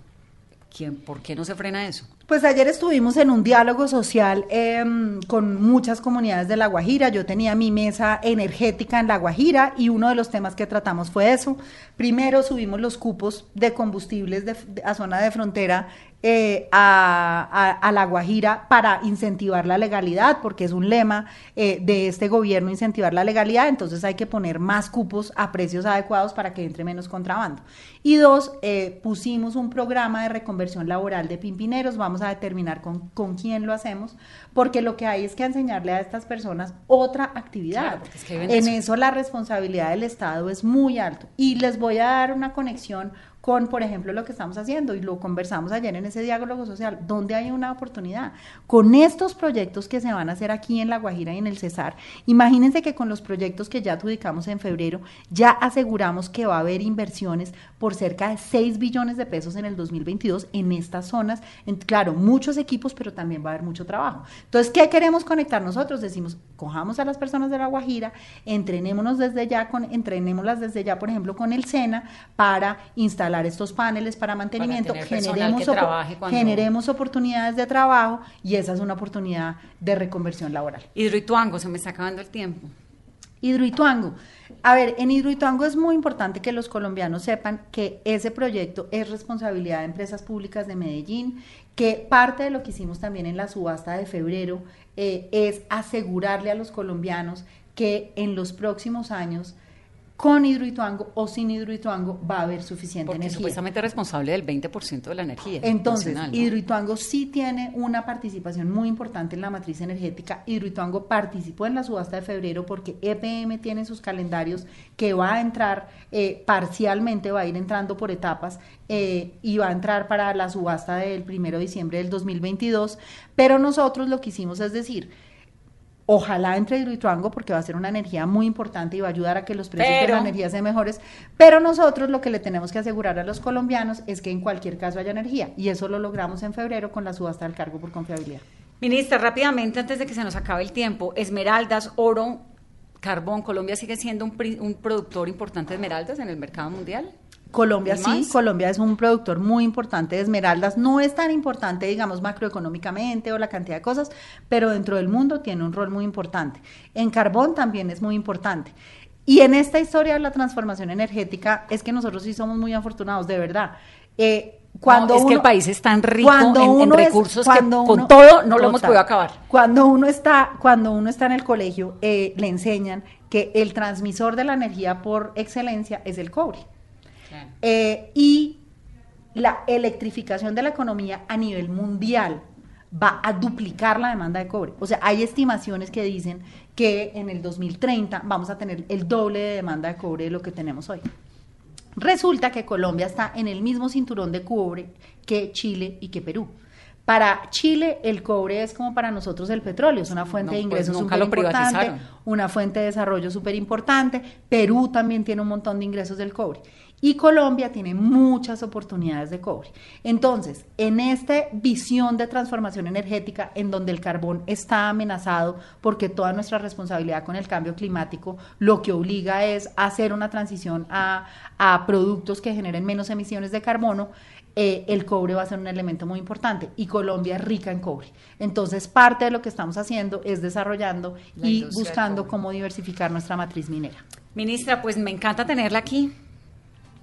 ¿Quién, ¿Por qué no se frena eso? Pues ayer estuvimos en un diálogo social em, con muchas comunidades de La Guajira. Yo tenía mi mesa energética en La Guajira y uno de los temas que tratamos fue eso. Primero subimos los cupos de combustibles de- a zona de frontera eh, a, a- a La Guajira para incentivar la legalidad, porque es un lema eh, de este gobierno incentivar la legalidad. Entonces hay que poner más cupos a precios adecuados para que entre menos contrabando. Y dos, eh, pusimos un programa de reconversión laboral de pimpineros. Vamos a determinar con, con quién lo hacemos, porque lo que hay es que enseñarle a estas personas otra actividad. Claro, porque es que viven en eso la responsabilidad del Estado es muy alto. Y les voy a dar una conexión con, por ejemplo, lo que estamos haciendo, y lo conversamos ayer en ese diálogo social, donde hay una oportunidad. Con estos proyectos que se van a hacer aquí en La Guajira y en el Cesar, imagínense que con los proyectos que ya adjudicamos en febrero, ya aseguramos que va a haber inversiones por cerca de 6 billones de pesos en el 2022 en estas zonas. En- claro, muchos equipos, pero también va a haber mucho trabajo. Entonces, ¿qué queremos conectar nosotros? Decimos, cojamos a las personas de La Guajira, entrenémonos desde ya, con, entrenémoslas desde ya, por ejemplo, con el SENA, para instalar instalar estos paneles para mantenimiento, generemos, cuando- generemos oportunidades de trabajo y esa es una oportunidad de reconversión laboral. Hidroituango, se me está acabando el tiempo. Hidroituango. A ver, en Hidroituango es muy importante que los colombianos sepan que ese proyecto es responsabilidad de empresas públicas de Medellín, que parte de lo que hicimos también en la subasta de febrero eh, es asegurarle a los colombianos que en los próximos años, con Hidroituango o sin Hidroituango, va a haber suficiente Porque energía. supuestamente es responsable del 20% de la energía. Entonces, nacional, ¿no? Hidroituango sí tiene una participación muy importante en la matriz energética. Hidroituango participó en la subasta de febrero porque EPM tiene sus calendarios que va a entrar eh, parcialmente, va a ir entrando por etapas eh, y va a entrar para la subasta del primero de diciembre del 2022. Pero nosotros lo que hicimos es decir, Ojalá entre Hidroituango porque va a ser una energía muy importante y va a ayudar a que los precios de la energía sean mejores. Pero nosotros lo que le tenemos que asegurar a los colombianos es que en cualquier caso haya energía. Y eso lo logramos en febrero con la subasta del cargo por confiabilidad. Ministra, rápidamente, antes de que se nos acabe el tiempo, esmeraldas, oro, carbón, ¿Colombia sigue siendo un productor importante de esmeraldas en el mercado mundial? Colombia ¿Y sí, más? Colombia es un productor muy importante de esmeraldas, no es tan importante, digamos, macroeconómicamente o la cantidad de cosas, pero dentro del mundo tiene un rol muy importante. En carbón también es muy importante. Y en esta historia de la transformación energética es que nosotros sí somos muy afortunados, de verdad. Eh, cuando No, es que el país es tan rico cuando en- en uno es- recursos que cuando con todo no lo hemos podido acabar. Cuando uno está, cuando uno está en el colegio, eh, le enseñan que el transmisor de la energía por excelencia es el cobre. Eh, y la electrificación de la economía a nivel mundial va a duplicar la demanda de cobre. O sea, hay estimaciones que dicen que en el 2030 vamos a tener el doble de demanda de cobre de lo que tenemos hoy. Resulta que Colombia está en el mismo cinturón de cobre que Chile y que Perú. Para Chile el cobre es como para nosotros el petróleo, es una fuente No, de pues ingresos nunca súper importante, una fuente de desarrollo súper importante. Perú también tiene un montón de ingresos del cobre. Y Colombia tiene muchas oportunidades de cobre. Entonces, en esta visión de transformación energética, en donde el carbón está amenazado, porque toda nuestra responsabilidad con el cambio climático lo que obliga es hacer una transición a, a productos que generen menos emisiones de carbono, eh, el cobre va a ser un elemento muy importante y Colombia es rica en cobre. Entonces, parte de lo que estamos haciendo es desarrollando La y buscando cómo diversificar nuestra matriz minera. Ministra, pues me encanta tenerla aquí.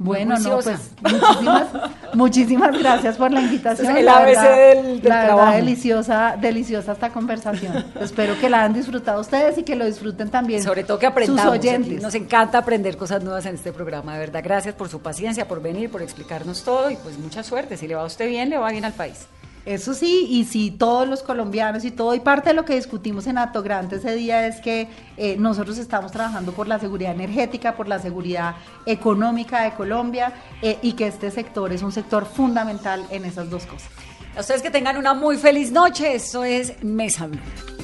Bueno, no, pues muchísimas, muchísimas gracias por la invitación. Es el La ABC verdad- del- del la verdad, trabajo. deliciosa, deliciosa esta conversación. Espero que la hayan disfrutado ustedes y que lo disfruten también. Sobre todo que aprendamos. Sus Aquí oyentes. Nos encanta aprender cosas nuevas en este programa, de verdad. Gracias por su paciencia, por venir, por explicarnos todo y pues mucha suerte. Si le va a usted bien, le va bien al país. Eso sí, y si todos los colombianos y todo, y parte de lo que discutimos en Acto Grande ese día es que eh, nosotros estamos trabajando por la seguridad energética, por la seguridad económica de Colombia eh, y que este sector es un sector fundamental en esas dos cosas. A ustedes que tengan una muy feliz noche. Esto es Mesa Blue.